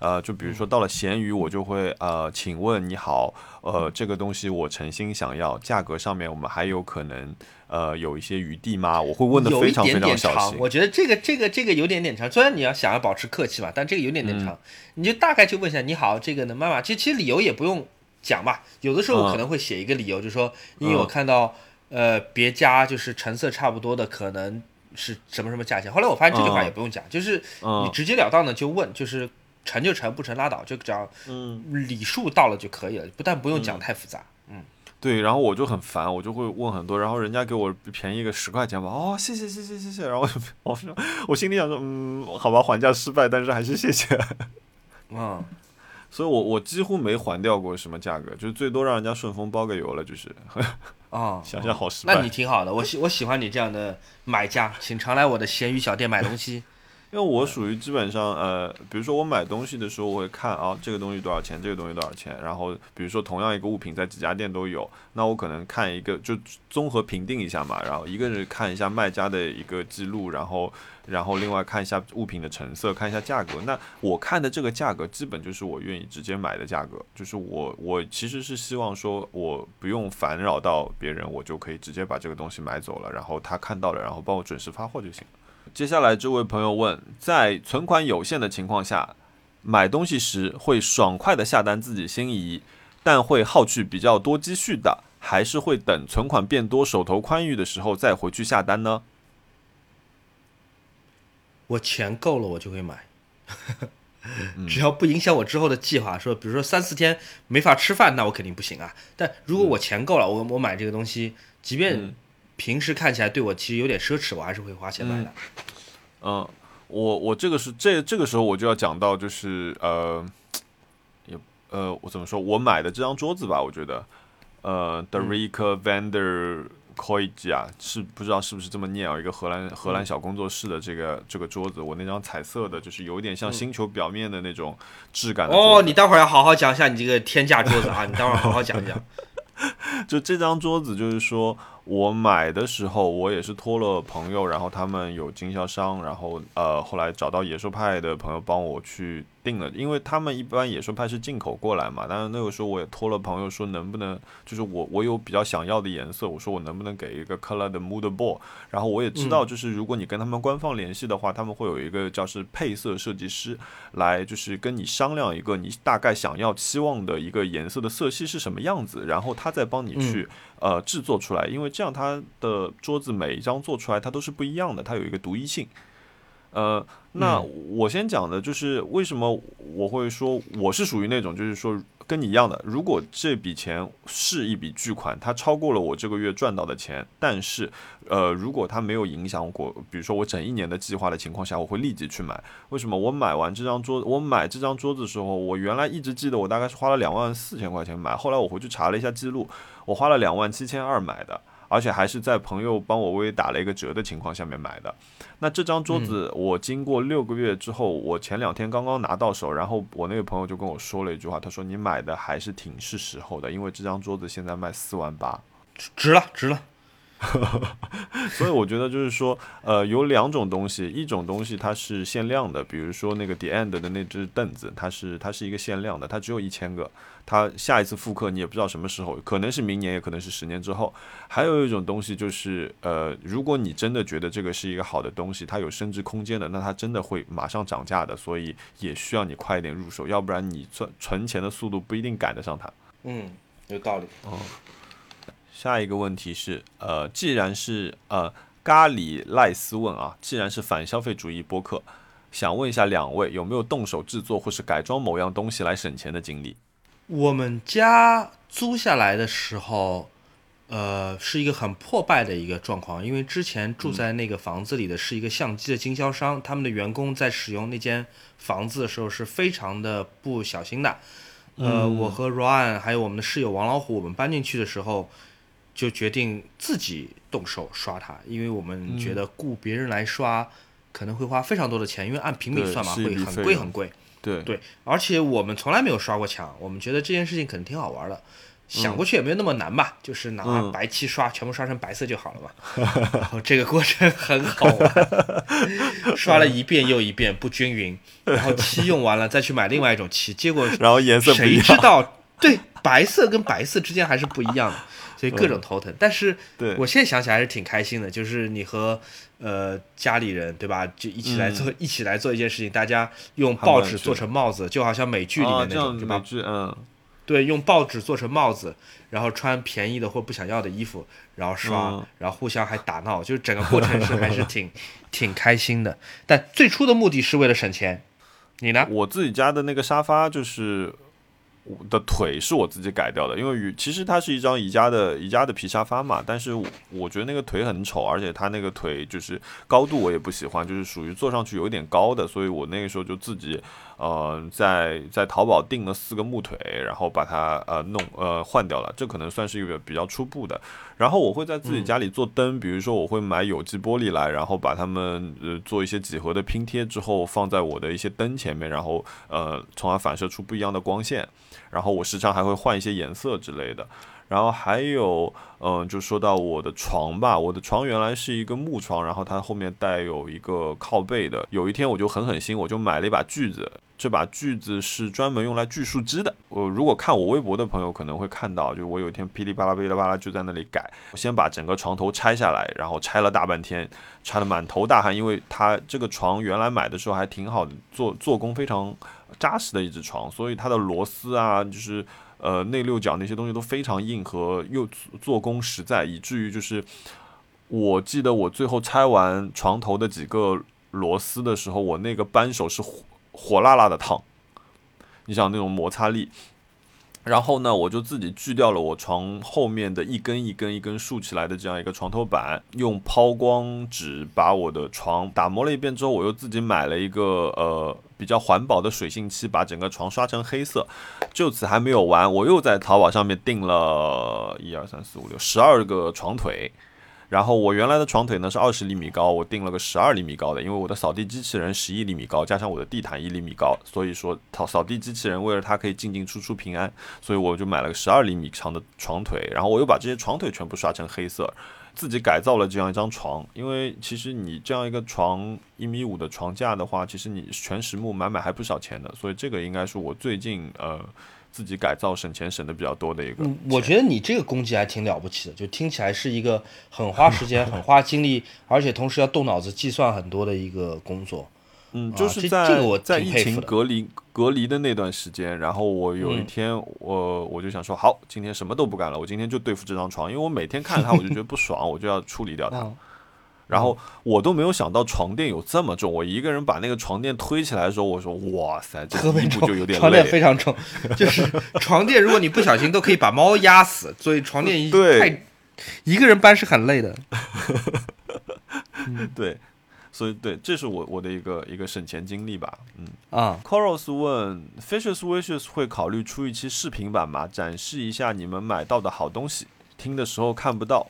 Speaker 1: 呃，就比如说到了闲鱼，我就会呃，请问你好，呃，这个东西我诚心想要，价格上面我们还有可能呃有一些余地吗？我会问的非常非常小心。
Speaker 2: 我觉得这个这个这个有点点长，虽然你要想要保持客气嘛，但这个有点点长，你就大概就问一下你好，这个能卖吗？其实其实理由也不用讲吧，有的时候可能会写一个理由，就说因为我看到。呃，别家就是成色差不多的，可能是什么什么价钱。后来我发现这句话也不用讲，就是你直截了当的就问，就是成就成，不成拉倒，就只要嗯礼数到了就可以了，不但不用讲太复杂。嗯，
Speaker 1: 对，然后我就很烦，我就会问很多，然后人家给我便宜个十块钱吧，哦，谢谢谢谢谢谢，然后我说我心里想说，嗯，好吧，还价失败，但是还是谢谢。
Speaker 2: 嗯。
Speaker 1: 所以，我我几乎没还掉过什么价格，就是最多让人家顺丰包个邮了，就是。
Speaker 2: 啊，
Speaker 1: 想想好失败。
Speaker 2: 那你挺好的，我喜我喜欢你这样的买家，请常来我的闲鱼小店买东西。
Speaker 1: 因为我属于基本上，呃，比如说我买东西的时候，我会看啊，这个东西多少钱，这个东西多少钱，然后比如说同样一个物品在几家店都有，那我可能看一个就综合评定一下嘛，然后一个是看一下卖家的一个记录，然后然后另外看一下物品的成色，看一下价格。那我看的这个价格，基本就是我愿意直接买的价格，就是我我其实是希望说我不用烦扰到别人，我就可以直接把这个东西买走了，然后他看到了，然后帮我准时发货就行。接下来这位朋友问，在存款有限的情况下，买东西时会爽快的下单自己心仪，但会耗去比较多积蓄的，还是会等存款变多、手头宽裕的时候再回去下单呢？
Speaker 2: 我钱够了，我就会买，只要不影响我之后的计划。说，比如说三四天没法吃饭，那我肯定不行啊。但如果我钱够了，我我买这个东西，即便。平时看起来对我其实有点奢侈，我还是会花钱买的。
Speaker 1: 嗯，我我这个是这这个时候我就要讲到就是呃，也呃我怎么说我买的这张桌子吧，我觉得呃 d e r i k Vander j 啊，是不知道是不是这么念啊？一个荷兰荷兰小工作室的这个这个桌子，我那张彩色的，就是有点像星球表面的那种质感的。
Speaker 2: 哦，你待会儿要好好讲一下你这个天价桌子啊！你待会儿好好讲讲。
Speaker 1: 就这张桌子，就是说。我买的时候，我也是托了朋友，然后他们有经销商，然后呃，后来找到野兽派的朋友帮我去订了，因为他们一般野兽派是进口过来嘛。但是那个时候我也托了朋友说，能不能就是我我有比较想要的颜色，我说我能不能给一个 color 的 mood board。然后我也知道，就是如果你跟他们官方联系的话，他们会有一个叫是配色设计师来，就是跟你商量一个你大概想要期望的一个颜色的色系是什么样子，然后他再帮你去。呃，制作出来，因为这样它的桌子每一张做出来它都是不一样的，它有一个独一性。呃，那我先讲的就是为什么我会说我是属于那种，就是说跟你一样的，如果这笔钱是一笔巨款，它超过了我这个月赚到的钱，但是呃，如果它没有影响过，比如说我整一年的计划的情况下，我会立即去买。为什么？我买完这张桌，我买这张桌子的时候，我原来一直记得我大概是花了两万四千块钱买，后来我回去查了一下记录。我花了两万七千二买的，而且还是在朋友帮我微微打了一个折的情况下面买的。那这张桌子我经过六个月之后，我前两天刚刚拿到手，然后我那个朋友就跟我说了一句话，他说你买的还是挺是时候的，因为这张桌子现在卖四万八，
Speaker 2: 值了，值了。
Speaker 1: 所以我觉得就是说，呃，有两种东西，一种东西它是限量的，比如说那个 The End 的那只凳子，它是它是一个限量的，它只有一千个，它下一次复刻你也不知道什么时候，可能是明年，也可能是十年之后。还有一种东西就是，呃，如果你真的觉得这个是一个好的东西，它有升值空间的，那它真的会马上涨价的，所以也需要你快一点入手，要不然你存存钱的速度不一定赶得上它。
Speaker 2: 嗯，有道理。
Speaker 1: 哦。下一个问题是，呃，既然是呃咖喱赖斯问啊，既然是反消费主义播客，想问一下两位有没有动手制作或是改装某样东西来省钱的经历？
Speaker 2: 我们家租下来的时候，呃，是一个很破败的一个状况，因为之前住在那个房子里的是一个相机的经销商，他们的员工在使用那间房子的时候是非常的不小心的。呃，我和 Ryan 还有我们的室友王老虎，我们搬进去的时候。就决定自己动手刷它，因为我们觉得雇别人来刷可能会花非常多的钱，因为按平米算嘛，会很贵很贵。
Speaker 1: 对
Speaker 2: 对，而且我们从来没有刷过墙，我们觉得这件事情可能挺好玩的，想过去也没有那么难吧，就是拿白漆刷，全部刷成白色就好了嘛。然后这个过程很好玩，刷了一遍又一遍不均匀，然后漆用完了再去买另外一种漆，结果
Speaker 1: 然后颜色
Speaker 2: 谁知道？对，白色跟白色之间还是不一样的。所以各种头疼，但是我现在想起来还是挺开心的，就是你和呃家里人对吧，就一起来做，一起来做一件事情，大家用报纸做成帽子，就好像美剧里面那种，对吧？
Speaker 1: 嗯，
Speaker 2: 对，用报纸做成帽子，然后穿便宜的或不想要的衣服，然后刷，然后互相还打闹，就是整个过程是还是挺 挺开心的。但最初的目的是为了省钱，你呢？
Speaker 1: 我自己家的那个沙发就是。的腿是我自己改掉的，因为其实它是一张宜家的宜家的皮沙发嘛，但是我觉得那个腿很丑，而且它那个腿就是高度我也不喜欢，就是属于坐上去有点高的，所以我那个时候就自己。呃，在在淘宝订了四个木腿，然后把它呃弄呃换掉了，这可能算是一个比较初步的。然后我会在自己家里做灯，比如说我会买有机玻璃来，然后把它们呃做一些几何的拼贴之后放在我的一些灯前面，然后呃从而反射出不一样的光线。然后我时常还会换一些颜色之类的。然后还有，嗯，就说到我的床吧，我的床原来是一个木床，然后它后面带有一个靠背的。有一天我就狠狠心，我就买了一把锯子，这把锯子是专门用来锯树枝的。我如果看我微博的朋友可能会看到，就我有一天噼里啪啦噼里啪啦就在那里改，我先把整个床头拆下来，然后拆了大半天，拆得满头大汗，因为它这个床原来买的时候还挺好的，做做工非常扎实的一只床，所以它的螺丝啊，就是。呃，内六角那些东西都非常硬核，又做工实在，以至于就是，我记得我最后拆完床头的几个螺丝的时候，我那个扳手是火辣辣的烫，你想那种摩擦力。然后呢，我就自己锯掉了我床后面的一根一根一根竖起来的这样一个床头板，用抛光纸把我的床打磨了一遍之后，我又自己买了一个呃。比较环保的水性漆，把整个床刷成黑色。就此还没有完，我又在淘宝上面订了一二三四五六十二个床腿。然后我原来的床腿呢是二十厘米高，我订了个十二厘米高的，因为我的扫地机器人十一厘米高，加上我的地毯一厘米高，所以说扫扫地机器人为了它可以进进出出平安，所以我就买了个十二厘米长的床腿。然后我又把这些床腿全部刷成黑色，自己改造了这样一张床。因为其实你这样一个床一米五的床架的话，其实你全实木买买还不少钱的，所以这个应该是我最近呃。自己改造省钱省的比较多的一个，
Speaker 2: 我觉得你这个功绩还挺了不起的，就听起来是一个很花时间、很花精力，而且同时要动脑子计算很多的一个工作。
Speaker 1: 嗯，就是在
Speaker 2: 这个我
Speaker 1: 在疫情隔离隔离的那段时间，然后我有一天我我就想说，好，今天什么都不干了，我今天就对付这张床，因为我每天看它我就觉得不爽，我就要处理掉它。然后我都没有想到床垫有这么重，我一个人把那个床垫推起来的时候，我说哇塞，这衣服就有点累。
Speaker 2: 床垫非常重，就是床垫，如果你不小心都可以把猫压死，所以床垫一太一个人搬是很累的。
Speaker 1: 对，所以对，这是我我的一个一个省钱经历吧。嗯
Speaker 2: 啊
Speaker 1: ，Coros 问 Fishes Wishes 会考虑出一期视频版吗？展示一下你们买到的好东西。听的时候看不到，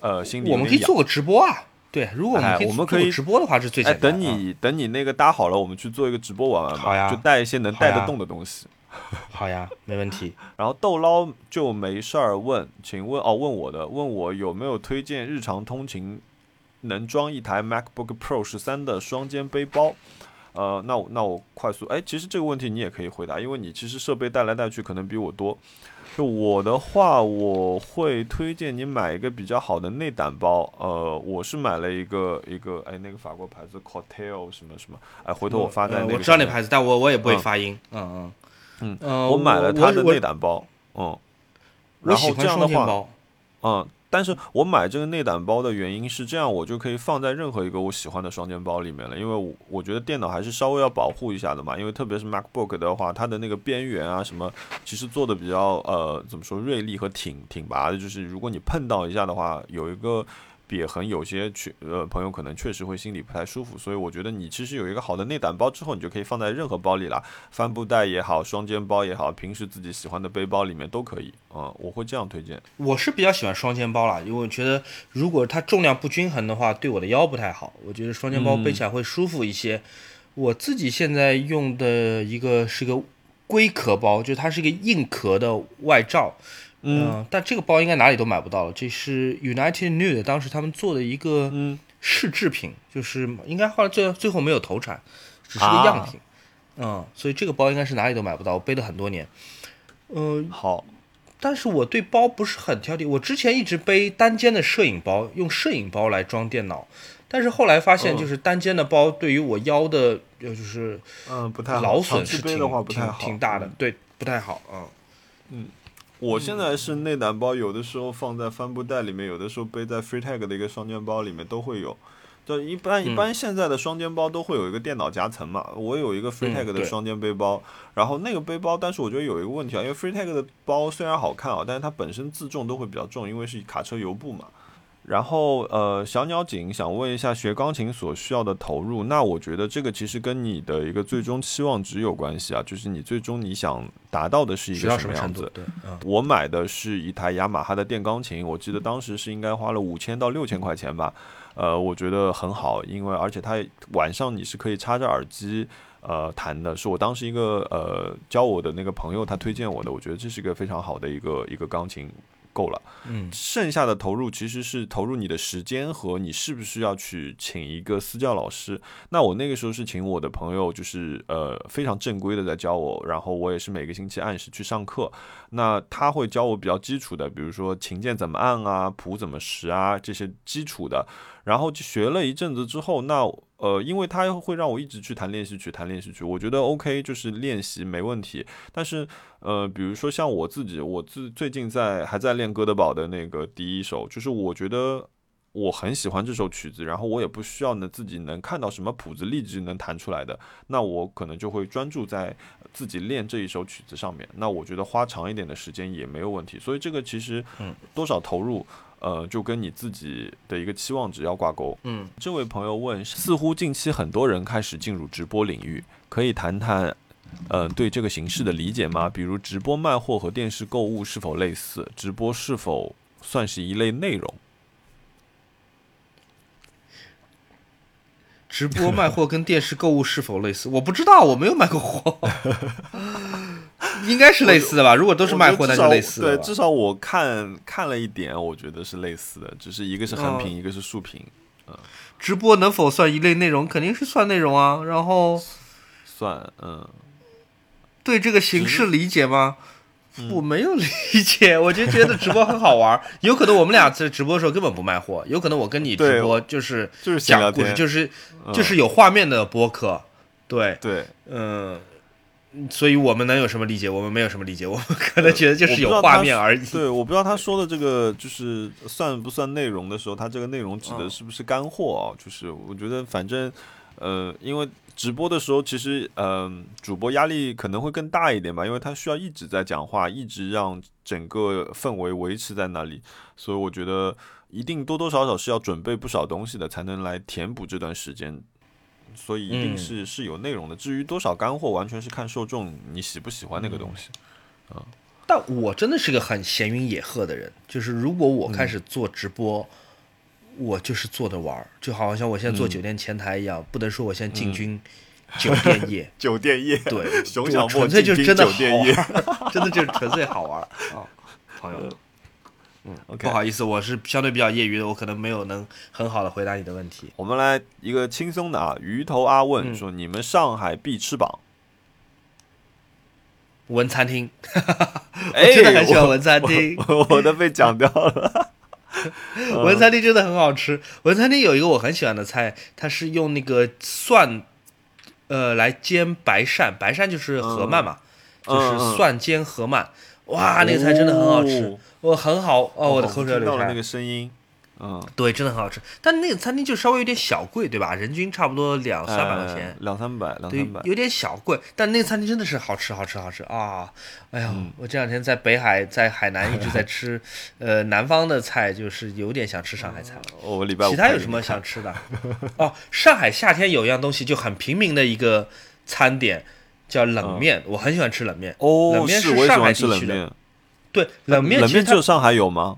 Speaker 1: 呃，心里
Speaker 2: 我们可以做个直播啊。对，如果
Speaker 1: 我们可以
Speaker 2: 直播的话是最简单。
Speaker 1: 等你等你那个搭好了，我们去做一个直播玩玩吧。
Speaker 2: 好呀，
Speaker 1: 就带一些能带得动的东西。
Speaker 2: 好呀，没问题。
Speaker 1: 然后豆捞就没事儿问，请问哦，问我的，问我有没有推荐日常通勤能装一台 MacBook Pro 十三的双肩背包？呃，那我那我快速，哎，其实这个问题你也可以回答，因为你其实设备带来带去可能比我多。就我的话，我会推荐你买一个比较好的内胆包。呃，我是买了一个一个，哎，那个法国牌子 Cocktail 什么什么，哎，回头我发在那个。
Speaker 2: 我知道那牌子，但我我也不会发音。嗯嗯
Speaker 1: 嗯。我买了它的内胆包。嗯。然后这样的话，嗯。但是我买这个内胆包的原因是这样，我就可以放在任何一个我喜欢的双肩包里面了。因为我我觉得电脑还是稍微要保护一下的嘛。因为特别是 MacBook 的话，它的那个边缘啊什么，其实做的比较呃怎么说锐利和挺挺拔的，就是如果你碰到一下的话，有一个。也很有些确呃朋友可能确实会心里不太舒服，所以我觉得你其实有一个好的内胆包之后，你就可以放在任何包里了，帆布袋也好，双肩包也好，平时自己喜欢的背包里面都可以啊，我会这样推荐。
Speaker 2: 我是比较喜欢双肩包啦，因为我觉得如果它重量不均衡的话，对我的腰不太好。我觉得双肩包背起来会舒服一些。我自己现在用的一个是个龟壳包，就它是一个硬壳的外罩。嗯，但这个包应该哪里都买不到了。这是 United Nude 当时他们做的一个试制品，就是应该后来最最后没有投产，只是个样品。嗯，所以这个包应该是哪里都买不到，我背了很多年。嗯，
Speaker 1: 好，
Speaker 2: 但是我对包不是很挑剔。我之前一直背单肩的摄影包，用摄影包来装电脑，但是后来发现，就是单肩的包对于我腰的，就是
Speaker 1: 嗯不太
Speaker 2: 劳损是挺
Speaker 1: 挺
Speaker 2: 挺大的，对，不太好
Speaker 1: 啊。嗯。我现在是内胆包，有的时候放在帆布袋里面，有的时候背在 FreeTag 的一个双肩包里面都会有。就一般一般现在的双肩包都会有一个电脑夹层嘛。我有一个 FreeTag 的双肩背包，然后那个背包，但是我觉得有一个问题啊，因为 FreeTag 的包虽然好看啊，但是它本身自重都会比较重，因为是卡车油布嘛。然后，呃，小鸟锦想问一下，学钢琴所需要的投入，那我觉得这个其实跟你的一个最终期望值有关系啊，就是你最终你想达到的是一个什么样子？
Speaker 2: 对，
Speaker 1: 我买的是一台雅马哈的电钢琴，我记得当时是应该花了五千到六千块钱吧，呃，我觉得很好，因为而且它晚上你是可以插着耳机呃弹的，是我当时一个呃教我的那个朋友他推荐我的，我觉得这是一个非常好的一个一个钢琴。够了，
Speaker 2: 嗯，
Speaker 1: 剩下的投入其实是投入你的时间和你是不是要去请一个私教老师。那我那个时候是请我的朋友，就是呃非常正规的在教我，然后我也是每个星期按时去上课。那他会教我比较基础的，比如说琴键怎么按啊，谱怎么识啊这些基础的。然后就学了一阵子之后，那呃，因为他会让我一直去弹练习曲，弹练习曲，我觉得 OK，就是练习没问题。但是呃，比如说像我自己，我自最近在还在练哥德堡的那个第一首，就是我觉得我很喜欢这首曲子，然后我也不需要呢自己能看到什么谱子立即能弹出来的，那我可能就会专注在自己练这一首曲子上面。那我觉得花长一点的时间也没有问题。所以这个其实
Speaker 2: 嗯，
Speaker 1: 多少投入。呃，就跟你自己的一个期望值要挂钩。
Speaker 2: 嗯，
Speaker 1: 这位朋友问，似乎近期很多人开始进入直播领域，可以谈谈，嗯、对这个形式的理解吗？比如直播卖货和电视购物是否类似？直播是否算是一类内容？
Speaker 2: 直播卖货跟电视购物是否类似？我不知道，我没有卖过货，应该是类似的吧？如果都是卖货，那就类似
Speaker 1: 对，至少我看看了一点，我觉得是类似的，只是一个是横屏，
Speaker 2: 嗯
Speaker 1: 一个是竖屏，嗯
Speaker 2: 直播能否算一类内容？肯定是算内容啊。然后
Speaker 1: 算嗯。
Speaker 2: 对这个形式理解吗？我没有理解，我就觉得直播很好玩。有可能我们俩在直播的时候根本不卖货，有可能我跟你直播就是
Speaker 1: 就是
Speaker 2: 讲故事，就是
Speaker 1: 嗯
Speaker 2: 就是有画面的播客。对，
Speaker 1: 对，
Speaker 2: 嗯，所以我们能有什么理解？我们没有什么理解，我们可能觉得就是有画面而已。
Speaker 1: 对，我不知道他说的这个就是算不算内容的时候，他这个内容指的
Speaker 2: 嗯
Speaker 1: 是不是干货啊？就是我觉得反正呃，因为直播的时候，其实嗯、主播压力可能会更大一点吧，因为他需要一直在讲话，一直让整个氛围维持在那里，所以我觉得一定多多少少是要准备不少东西的，才能来填补这段时间。所以一定
Speaker 2: 嗯
Speaker 1: 是、是有内容的，至于多少干货，完全是看受众你喜不喜欢那个东西。
Speaker 2: 嗯但我真的是个很闲云野鹤的人，就是如果我
Speaker 1: 嗯
Speaker 2: 开始做直播，我就是坐着玩儿，就好像我现在做
Speaker 1: 嗯
Speaker 2: 酒店前台一样，不能说我现在进军酒店业，
Speaker 1: 酒店业，
Speaker 2: 对，
Speaker 1: 熊小莫
Speaker 2: 我纯粹就是真的 真的就是纯粹好玩儿啊，朋友嗯。
Speaker 1: OK，
Speaker 2: 不好意思，我是相对比较业余的，我可能没有能很好的回答你的问题。
Speaker 1: 我们来一个轻松的啊，鱼头阿问
Speaker 2: 嗯
Speaker 1: 说：“你们上海必吃榜？”
Speaker 2: 文餐厅，
Speaker 1: 哎
Speaker 2: 我真的很喜欢文餐厅。
Speaker 1: 我我的被讲掉了。
Speaker 2: 文餐厅真的很好吃。文餐厅有一个我很喜欢的菜，它是用那个蒜，呃，来煎白鳝。白鳝就是河鳗嘛，
Speaker 1: 嗯
Speaker 2: 就是蒜煎河鳗。哇，那个菜真的很好吃
Speaker 1: 哦，
Speaker 2: 我很好哦，我的口水要流出来
Speaker 1: 听到了那个。声音，嗯，
Speaker 2: 对，真的很好吃。但那个餐厅就稍微有点小贵，对吧？人均差不多两三百块
Speaker 1: 呃
Speaker 2: 钱。
Speaker 1: 两三百，两三百，。
Speaker 2: 有点小贵，但那个餐厅真的是好吃，好吃，好吃啊！哎呀，
Speaker 1: 嗯
Speaker 2: 我这两天在北海，在海南一直在 吃，呃，南方的菜，就是有点想吃上海菜了。
Speaker 1: 我礼拜五
Speaker 2: 其他有什么想吃的？哦，上海夏天有一样东西就很平民的一个餐点，叫冷面，我很喜欢吃冷面。
Speaker 1: 哦，
Speaker 2: 冷面
Speaker 1: 是我也喜
Speaker 2: 是上海
Speaker 1: 欢吃冷
Speaker 2: 地区的
Speaker 1: 面。
Speaker 2: 对，冷面
Speaker 1: 冷面只有上海有吗？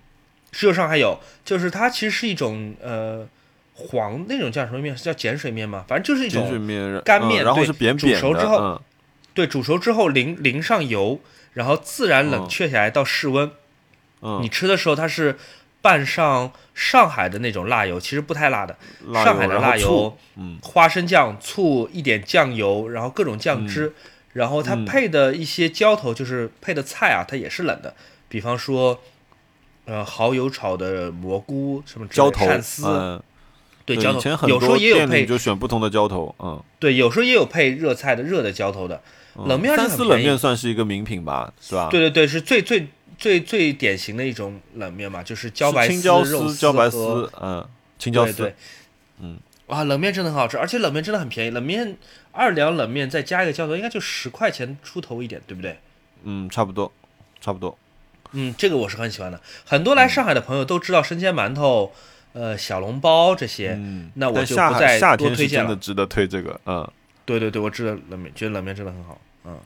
Speaker 2: 只有上还有，就是它其实是一种呃黄那种叫什么面？是叫碱水面吗？反正就是一
Speaker 1: 碱水
Speaker 2: 种
Speaker 1: 面，
Speaker 2: 干面
Speaker 1: 然后是扁
Speaker 2: 煮
Speaker 1: 扁的，
Speaker 2: 熟之后
Speaker 1: 嗯。
Speaker 2: 对煮熟之后淋淋上油，然后自然冷
Speaker 1: 嗯。
Speaker 2: 却下来到室温。
Speaker 1: 嗯，
Speaker 2: 你吃的时候它是拌上上海的那种辣油，其实不太辣的，
Speaker 1: 辣
Speaker 2: 上海的辣油，
Speaker 1: 嗯。
Speaker 2: 花生酱、醋、一点酱油，然后各种酱汁，然后它配的一些浇头，就是配的菜啊，它也是冷的，比方说，呃，蚝油炒的蘑菇什么
Speaker 1: 浇头，
Speaker 2: 的鳝丝，
Speaker 1: 嗯，
Speaker 2: 对浇头。有时候也有配
Speaker 1: 你，就选不同的浇头，嗯，
Speaker 2: 对，有时候也有配热菜的热的浇头的，
Speaker 1: 嗯。
Speaker 2: 冷面是
Speaker 1: 三丝冷面算是一个名品吧，是吧？
Speaker 2: 对对对，是最最最最典型的一种冷面嘛，就是茭白丝、肉
Speaker 1: 丝、茭白
Speaker 2: 和
Speaker 1: 丝，嗯，青椒丝
Speaker 2: 对对，，
Speaker 1: 嗯，
Speaker 2: 哇，冷面真的很好吃，而且冷面真的很便宜，冷面二两冷面再加一个浇头，应该就十块钱出头一点，对不对？
Speaker 1: 嗯，差不多，差不多。
Speaker 2: 嗯，这个我是很喜欢的。很多来上海的朋友都知道生煎馒头、呃小笼包这些，
Speaker 1: 嗯，
Speaker 2: 那我
Speaker 1: 夏
Speaker 2: 就不再
Speaker 1: 夏天
Speaker 2: 推荐了。
Speaker 1: 真的值得推这个，嗯
Speaker 2: 对对对，我知道冷面，觉得冷面真的很好。嗯，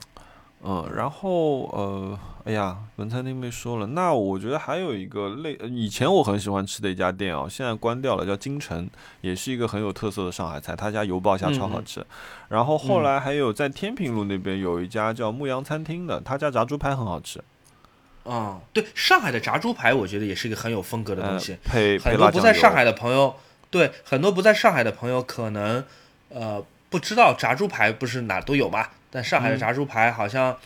Speaker 1: 嗯，然后呃，哎呀，文餐厅被说了，那我觉得还有一个类，呃以前我很喜欢吃的一家店啊，现在关掉了，叫金城，也是一个很有特色的上海菜，他家油爆虾超好
Speaker 2: 嗯
Speaker 1: 吃。然后后
Speaker 2: 嗯
Speaker 1: 来还有在天平路那边有一家叫牧羊餐厅的，他家炸猪排很好吃，
Speaker 2: 啊、对，上海的炸猪排，我觉得也是一个很有风格的东
Speaker 1: 呃
Speaker 2: 西。，很多不在上海的朋友，对很多不在上海的朋友可能呃不知道炸猪排不是哪都有嘛，但上海的
Speaker 1: 嗯
Speaker 2: 炸猪排好像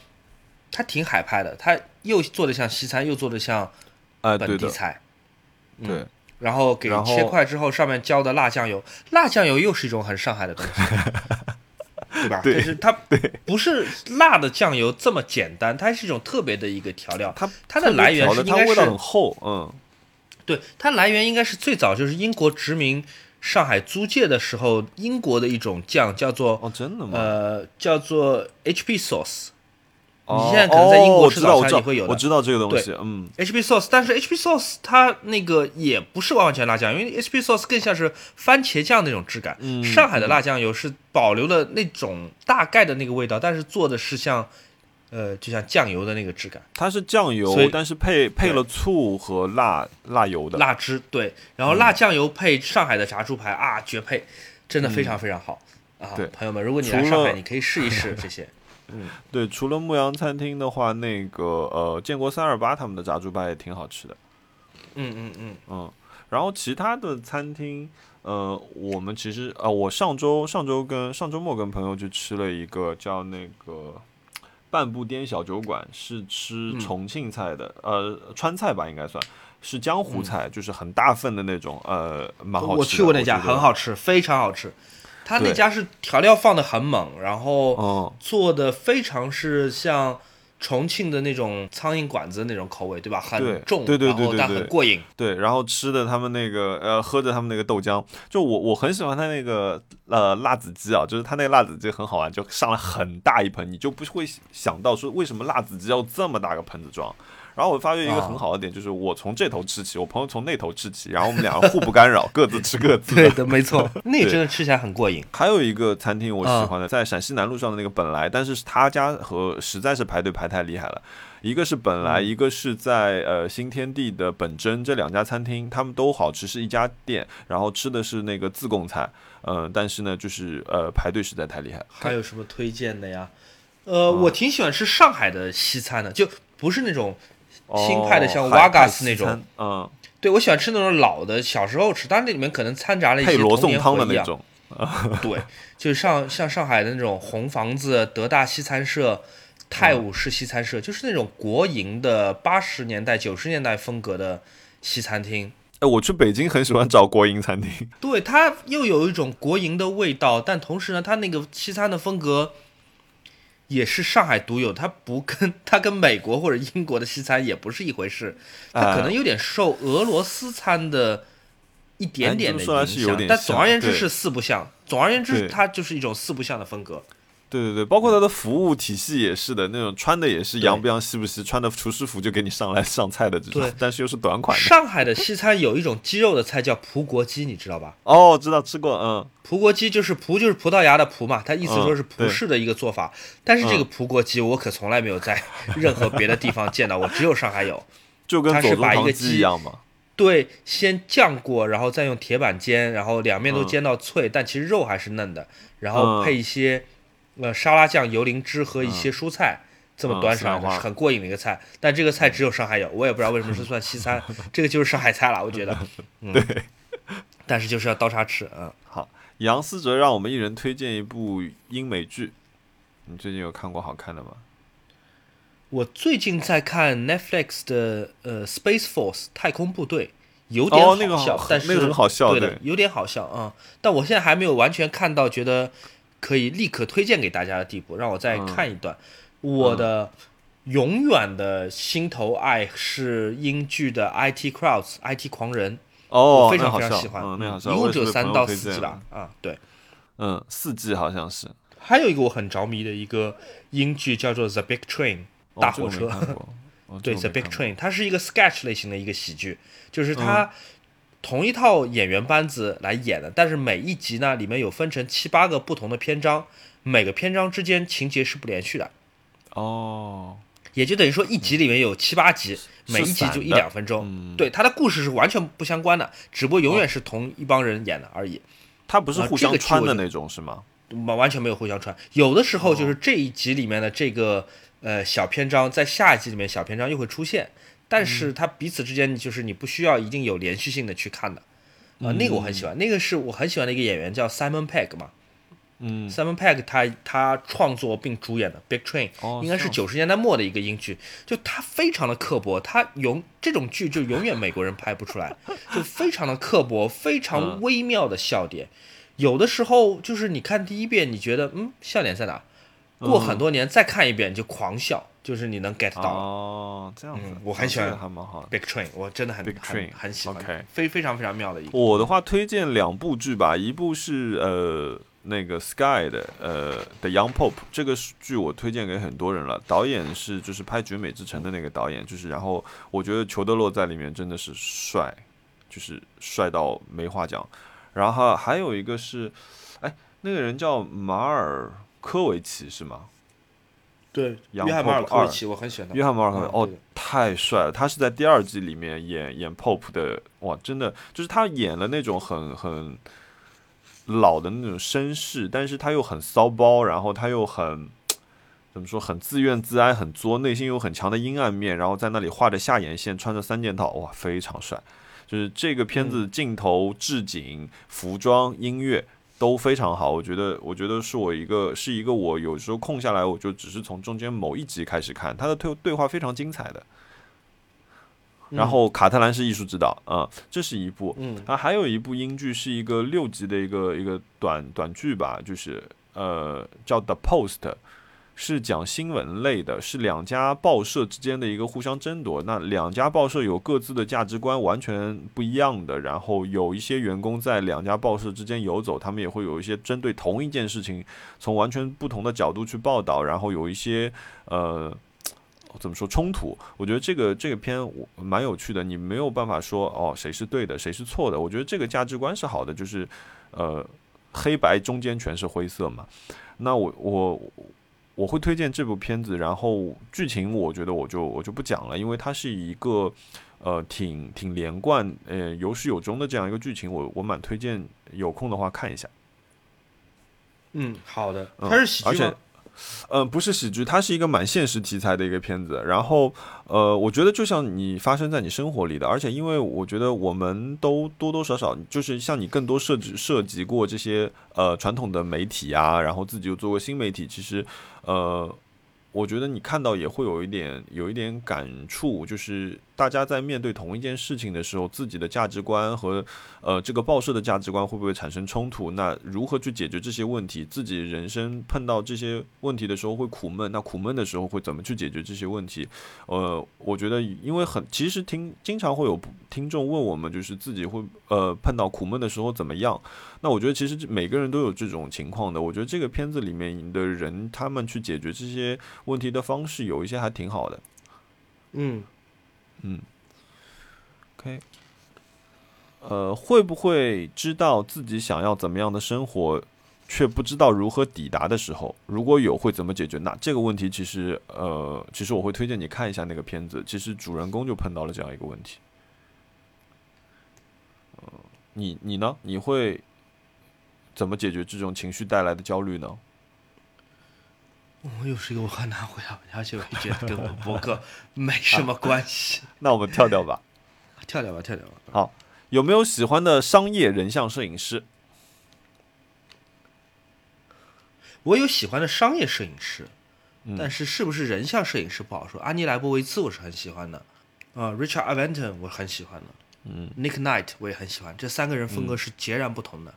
Speaker 2: 它挺海派的，它又做的像西餐，又做的像
Speaker 1: 哎，
Speaker 2: 本地菜。嗯
Speaker 1: 对，
Speaker 2: 然后给切块之后，上面浇的辣酱油，辣酱油又是一种很上海的东西，对吧？
Speaker 1: 对
Speaker 2: 就是它不是辣的酱油这么简单，它是一种特别的一个调料。
Speaker 1: 它
Speaker 2: 它的来源，是应该是
Speaker 1: 很厚，嗯，
Speaker 2: 对，它来源应该是最早就是英国殖民上海租界的时候，英国的一种酱叫做
Speaker 1: 哦，真的吗？
Speaker 2: 呃叫做 HP sauce，
Speaker 1: 哦
Speaker 2: 你现在可能在英国
Speaker 1: 哦
Speaker 2: 吃早餐也会有的
Speaker 1: 我知道这个东西，嗯
Speaker 2: HP sauce，但是 HP sauce 它那个也不是完完全辣酱，因为 HP sauce 更像是番茄酱那种质感。
Speaker 1: 嗯
Speaker 2: 上海的辣酱油是保留了那种大概的那个味道，但是做的是像，呃，就像酱油的那个质感，
Speaker 1: 它是酱油但是配配了醋和辣辣油的。
Speaker 2: 辣汁对，然
Speaker 1: 嗯
Speaker 2: 后辣酱油配上海的炸猪排啊，绝配，真的非常非常好、啊！
Speaker 1: 对
Speaker 2: 朋友们，如果你来上海，你可以试一试这些。
Speaker 1: 对，除了牧羊餐厅的话，那个呃，建国三二八他们的炸猪排也挺好吃的。
Speaker 2: 嗯嗯嗯，
Speaker 1: 嗯，然后其他的餐厅，呃，我们其实呃，我上周上周跟上周末跟朋友去吃了一个叫那个半步颠小酒馆，是吃
Speaker 2: 嗯
Speaker 1: 重庆菜的，呃，川菜吧应该算是江湖
Speaker 2: 嗯
Speaker 1: 菜，就是很大份的那种，呃，蛮好吃的。
Speaker 2: 我去过那家，很。好吃，非常好吃。他那家是调料放的很猛，然后
Speaker 1: 嗯，
Speaker 2: 做的非常是像重庆的那种苍蝇馆子那种口味，对吧？很重，
Speaker 1: 对对对对但
Speaker 2: 很过瘾。
Speaker 1: 对，然后吃的他们那个呃，喝着他们那个豆浆，就我我很喜欢他那个呃辣子鸡啊，就是他那个辣子鸡很好玩，就上了很大一盆，你就不会想到说为什么辣子鸡要这么大个盆子装。然后我发觉一个很好的点，就是我从这头吃起，我朋友从那头吃起，然后我们两个互不干扰，各自吃各自的。
Speaker 2: 对的，没错，那个真的吃起来很过瘾。
Speaker 1: 还有一个餐厅我喜欢的，在陕西南路上的那个本来，但是他家和实在是排队排太厉害了。一个是本来，一个是在呃新天地的本真，这两家餐厅他们都好吃，是一家店，然后吃的是那个自贡菜，嗯、但是呢，就是呃排队实在太厉害。
Speaker 2: 还有什么推荐的呀？呃，我挺喜欢吃上海的西餐的，就不是那种新派的像
Speaker 1: 瓦嘎
Speaker 2: 斯那种，
Speaker 1: 嗯，
Speaker 2: 对我喜欢吃那种老的，小时候吃，当然那里面可能掺杂了一些童
Speaker 1: 宋汤的。那种，
Speaker 2: 对，就是上像上海的那种红房子、德大西餐社、泰晤士西餐社，就是那种国营的八十年代、九十年代风格的西餐厅。
Speaker 1: 哎，我去北京很喜欢找国营餐厅，
Speaker 2: 对，它又有一种国营的味道，但同时呢，它那个西餐的风格也是上海独有，它不跟 它跟美国或者英国的西餐也不是一回事，它可能有点受俄罗斯餐的一点点的影响，但总而言之是四不像，总而言之
Speaker 1: 对。
Speaker 2: 它就是一种四不像的风格。
Speaker 1: 对对对，包括它的服务体系也是的，那种穿的也是洋不洋西不西，穿的厨师服就给你上来上菜的这种
Speaker 2: 对，
Speaker 1: 但是又是短款的。
Speaker 2: 上海的西餐有一种鸡肉的菜叫葡国鸡，你知道吧？
Speaker 1: 哦，知道吃过，嗯，
Speaker 2: 葡国鸡就是葡就是葡萄牙的葡嘛，它意思说是葡式的一个做法。但是这个
Speaker 1: 嗯
Speaker 2: 葡国鸡我可从来没有在任何别的地方见到过，只有上海有。
Speaker 1: 就跟
Speaker 2: 它是
Speaker 1: 左宗棠
Speaker 2: 把一个鸡
Speaker 1: 鸡一样嘛。
Speaker 2: 对，先酱过，然后再用铁板煎，然后两面都
Speaker 1: 嗯
Speaker 2: 煎到脆，但其实肉还是嫩的，然后
Speaker 1: 嗯
Speaker 2: 配一些呃沙拉酱、油淋汁和一些蔬菜。这么
Speaker 1: 嗯
Speaker 2: 端上来是很过瘾的一个菜，但这个菜只有上海有，我也不知道为什么是算西餐，这个就是上海菜了，我觉得。嗯、对。但是就是要刀叉吃，嗯。
Speaker 1: 好，杨思哲让我们一人推荐一部英美剧，你最近有看过好看的吗？
Speaker 2: 我最近在看 Netflix 的呃《Space Force》太空部队，有点
Speaker 1: 哦那个
Speaker 2: 笑，
Speaker 1: 好
Speaker 2: 但是
Speaker 1: 那个很好笑
Speaker 2: 对的，有点好笑啊、但我现在还没有完全看到觉得可以立刻推荐给大家的地步，让我再
Speaker 1: 嗯。
Speaker 2: 看一段。我的永远的心头爱是英剧的 IT Crowds IT 狂人，
Speaker 1: 哦
Speaker 2: 我，非常非常喜欢，一共只有
Speaker 1: 我也是被
Speaker 2: 三到四季吧。啊，对。
Speaker 1: 嗯，四季好像是。
Speaker 2: 还有一个我很着迷的一个英剧叫做《The Big Train》
Speaker 1: 哦
Speaker 2: 大火车。对，《The Big Train》，它是一个 sketch 类型的一个喜剧，就是它同一套演员班子来演的，但是每一集呢里面有分成七八个不同的篇章，每个篇章之间情节是不连续的，
Speaker 1: 哦，
Speaker 2: 也就等于说一集里面有七八集，每一集就一两分钟。
Speaker 1: 嗯，
Speaker 2: 对，它的故事是完全不相关的，只不过永远是同一帮人演的而已。
Speaker 1: 它不是互相穿的那种是吗？
Speaker 2: 完完全没有互相穿。有的时候
Speaker 1: 哦
Speaker 2: 就是这一集里面的这个呃小篇章，在下一集里面小篇章又会出现，但是
Speaker 1: 嗯。
Speaker 2: 它彼此之间就是你不需要一定有连续性的去看的。啊、那个我很喜欢，那个是我很喜欢的一个演员叫 Simon Pegg 嘛
Speaker 1: 嗯
Speaker 2: ，，Simon Pegg 他他创作并主演的《Big Train》，
Speaker 1: 哦，
Speaker 2: 应该是九十年代末的一个英剧，就他非常的刻薄，他永这种剧就永远美国人拍不出来，就非常的刻薄，非常
Speaker 1: 嗯。
Speaker 2: 微妙的笑点，有的时候就是你看第一遍你觉得嗯笑点在哪，过很多年再看一遍你就狂笑，就是你能 get 到。
Speaker 1: 哦，这样子
Speaker 2: 嗯，我很喜欢
Speaker 1: 这个还蛮好的。
Speaker 2: Big Train，我真的很
Speaker 1: Big
Speaker 2: 很
Speaker 1: Train，
Speaker 2: 很喜欢非非常非常妙的一个。
Speaker 1: 我的话推荐两部剧吧，一部是呃那个 Sky 的呃 The Young Pope 这个剧我推荐给很多人了，导演是就是拍《绝美之城》的那个导演，就是然后我觉得裘德洛在里面真的是帅，就是帅到没话讲。然后还有一个是，哎，那个人叫马尔科维奇是吗？
Speaker 2: 对，
Speaker 1: 杨
Speaker 2: 约翰马尔科维奇，我很喜欢他。
Speaker 1: 约翰马尔科维哦太帅了！他是在第二季里面演演 Pope 的，哇，真的就是他演了那种很很老的那种绅士，但是他又很骚包，然后他又很怎么说，很自怨自哀，很作，内心有很强的阴暗面，然后在那里画着下眼线，穿着三件套，哇，非常帅！就是这个片子镜头、置景、服装、音乐都非常好，我觉得，我觉得是我一个是一个我有时候空下来，我就只是从中间某一集开始看，他的对对话非常精彩的。然后卡特兰是艺术指导啊、这是一部。
Speaker 2: 嗯
Speaker 1: 啊，还有一部英剧是一个六集的一个一个短短剧吧，就是呃叫《The Post》，是讲新闻类的，是两家报社之间的一个互相争夺。那两家报社有各自的价值观完全不一样的，然后有一些员工在两家报社之间游走，他们也会有一些针对同一件事情从完全不同的角度去报道，然后有一些呃。怎么说冲突？我觉得这个这个片蛮有趣的，你没有办法说哦谁是对的，谁是错的。我觉得这个价值观是好的，就是呃黑白中间全是灰色嘛。那我我我会推荐这部片子，然后剧情我觉得我就我就不讲了，因为它是一个呃挺挺连贯呃有始有终的这样一个剧情，我我蛮推荐有空的话看一下。
Speaker 2: 嗯，好的。
Speaker 1: 嗯
Speaker 2: 它是喜
Speaker 1: 而且
Speaker 2: 剧吗？
Speaker 1: 呃，不是喜剧，它是一个蛮现实题材的一个片子。然后，呃，我觉得就像你发生在你生活里的，而且因为我觉得我们都多多少少就是像你更多涉及涉及过这些呃传统的媒体啊，然后自己又做过新媒体，其实呃，我觉得你看到也会有一点有一点感触，就是大家在面对同一件事情的时候，自己的价值观和呃这个报社的价值观会不会产生冲突？那如何去解决这些问题？自己人生碰到这些问题的时候会苦闷，那苦闷的时候会怎么去解决这些问题？呃，我觉得因为很其实听经常会有听众问我们，就是自己会呃碰到苦闷的时候怎么样？那我觉得其实每个人都有这种情况的。我觉得这个片子里面的人，他们去解决这些问题的方式有一些还挺好的。
Speaker 2: 嗯，
Speaker 1: OK，呃，会不会知道自己想要怎么样的生活，却不知道如何抵达的时候，如果有会怎么解决？那这个问题其实，呃，其实我会推荐你看一下那个片子。其实主人公就碰到了这样一个问题。呃，你你呢？你会怎么解决这种情绪带来的焦虑呢？
Speaker 2: 我又是一个我很难回答，而且我也觉得跟我们博客没 什么关系。
Speaker 1: 那我们跳掉吧。
Speaker 2: 跳掉吧，跳掉吧。
Speaker 1: 好有没有喜欢的商业人像摄影师？
Speaker 2: 我有喜欢的商业摄影师，
Speaker 1: 嗯
Speaker 2: 但是是不是人像摄影师不好说。安妮莱博维茨我是很喜欢的，啊、r i c h a r d Aventon 我很喜欢的，
Speaker 1: 嗯
Speaker 2: ，Nick Knight 我也很喜欢，这三个人风格是截然不同的。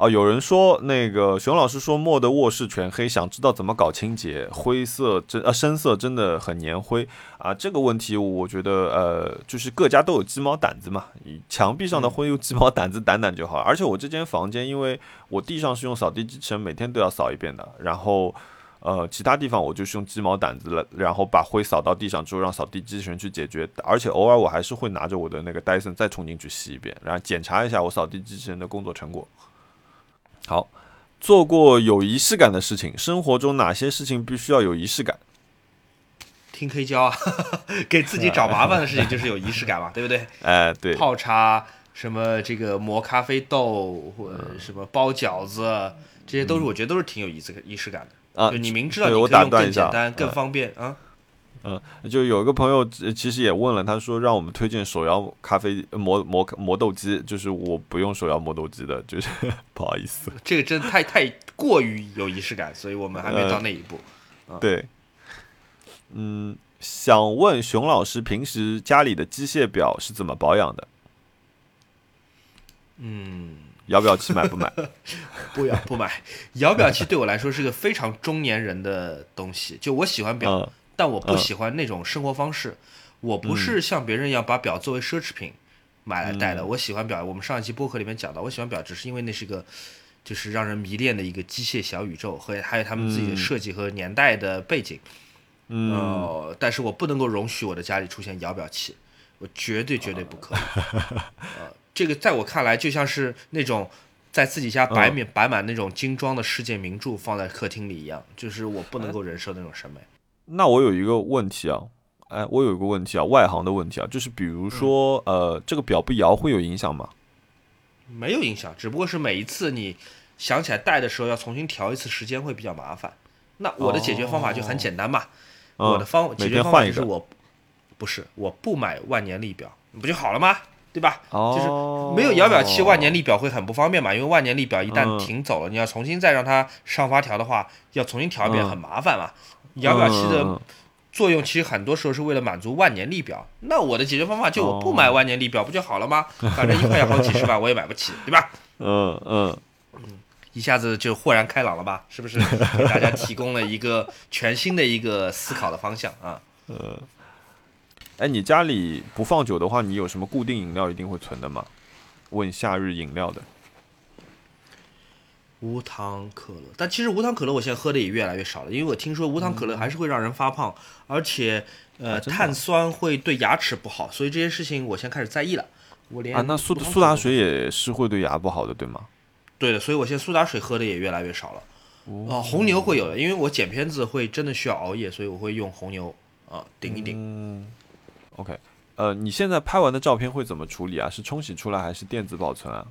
Speaker 1: 哦，有人说那个熊老师说墨的卧室全黑，想知道怎么搞清洁，灰色真呃深色真的很粘灰啊。这个问题我觉得呃就是各家都有鸡毛掸子嘛，你墙壁上的灰用鸡毛掸子掸掸就好。而且我这间房间，因为我地上是用扫地机器人，每天都要扫一遍的，然后。呃，其他地方我就是用鸡毛掸子了，然后把灰扫到地上之后，让扫地机器人去解决。而且偶尔我还是会拿着我的那个戴森再冲进去洗一遍，然后检查一下我扫地机器人的工作成果。好，做过有仪式感的事情，生活中哪些事情必须要有仪式感？
Speaker 2: 听黑胶啊，给自己找麻烦的事情就是有仪式感嘛，对不对？
Speaker 1: 哎，对，
Speaker 2: 泡茶，什么这个磨咖啡豆，或者什么包饺子，这些都是我觉得都是挺有仪式仪式感的。
Speaker 1: 啊
Speaker 2: 就，你明知道你可以用更简单、更
Speaker 1: 嗯
Speaker 2: 方便啊。
Speaker 1: 嗯，就有一个朋友呃其实也问了，他说让我们推荐手摇咖啡呃磨磨磨豆机，就是我不用手摇磨豆机的，就是 不好意思。
Speaker 2: 这个真太太过于有仪式感，所以我们还没
Speaker 1: 呃
Speaker 2: 到那一步。
Speaker 1: 对，嗯，想问熊老师，平时家里的机械表是怎么保养的？
Speaker 2: 嗯，
Speaker 1: 摇表器买不买？
Speaker 2: 不要不买。摇表器对我来说是个非常中年人的东西，就我喜欢表，
Speaker 1: 嗯
Speaker 2: 但我不
Speaker 1: 嗯
Speaker 2: 喜欢那种生活方式。我不是像别人一样把表作为奢侈品买来戴的。
Speaker 1: 嗯
Speaker 2: 我喜欢表，我们上一期播客里面讲到，我喜欢表只是因为那是个就是让人迷恋的一个机械小宇宙，和还有他们自己的
Speaker 1: 嗯
Speaker 2: 设计和年代的背景。
Speaker 1: 嗯，
Speaker 2: 呃，但是我不能够容许我的家里出现摇表器，我绝对绝对不可以。呃，这个在我看来就像是那种在自己家摆满、摆满那种精装的世界名著放在客厅里一样，就是我不能够忍受那种审美。
Speaker 1: 那我有一个问题啊，哎，我有一个问题啊，外行的问题啊，就是比如说，呃，这个表不摇会有影响吗？
Speaker 2: 没有影响，只不过是每一次你想起来带的时候要重新调一次时间会比较麻烦。那我的解决方法就很简单嘛，
Speaker 1: 嗯
Speaker 2: 我的方解
Speaker 1: 每
Speaker 2: 决方法就是我不是我不买万年历表，不就好了吗？对吧？
Speaker 1: 哦，
Speaker 2: 没有摇表器，万年历表会很不方便嘛，因为万年历表一旦
Speaker 1: 嗯
Speaker 2: 停走了，你要重新再让它上发条的话，要重新调一遍，
Speaker 1: 嗯
Speaker 2: 很麻烦嘛。摇表器的
Speaker 1: 嗯
Speaker 2: 作用其实很多时候是为了满足万年历表，那我的解决方法就我不
Speaker 1: 哦
Speaker 2: 买万年历表不就好了吗？反正一块要好几十万，我也买不起，对吧？
Speaker 1: 嗯嗯，
Speaker 2: 一下子就豁然开朗了吧？是不是给大家提供了一个全新的一个思考的方向啊？
Speaker 1: 呃哎，你家里不放酒的话，你有什么固定饮料一定会存的吗？问夏日饮料的。
Speaker 2: 无糖可乐，但其实无糖可乐我现在喝的也越来越少了，因为我听说无糖可乐还是会让人发胖，而且呃、
Speaker 1: 啊
Speaker 2: 碳酸会对牙齿不好，所以这些事情我现在开始在意了。我连
Speaker 1: 啊，那苏苏打水也是会对牙不好的，对吗？
Speaker 2: 对的，所以我现在苏打水喝的也越来越少了。哦、红牛会有的，因为我剪片子会真的需要熬夜，所以我会用红牛啊顶一顶。
Speaker 1: 嗯，OK，呃，你现在拍完的照片会怎么处理啊？是冲洗出来还是电子保存啊？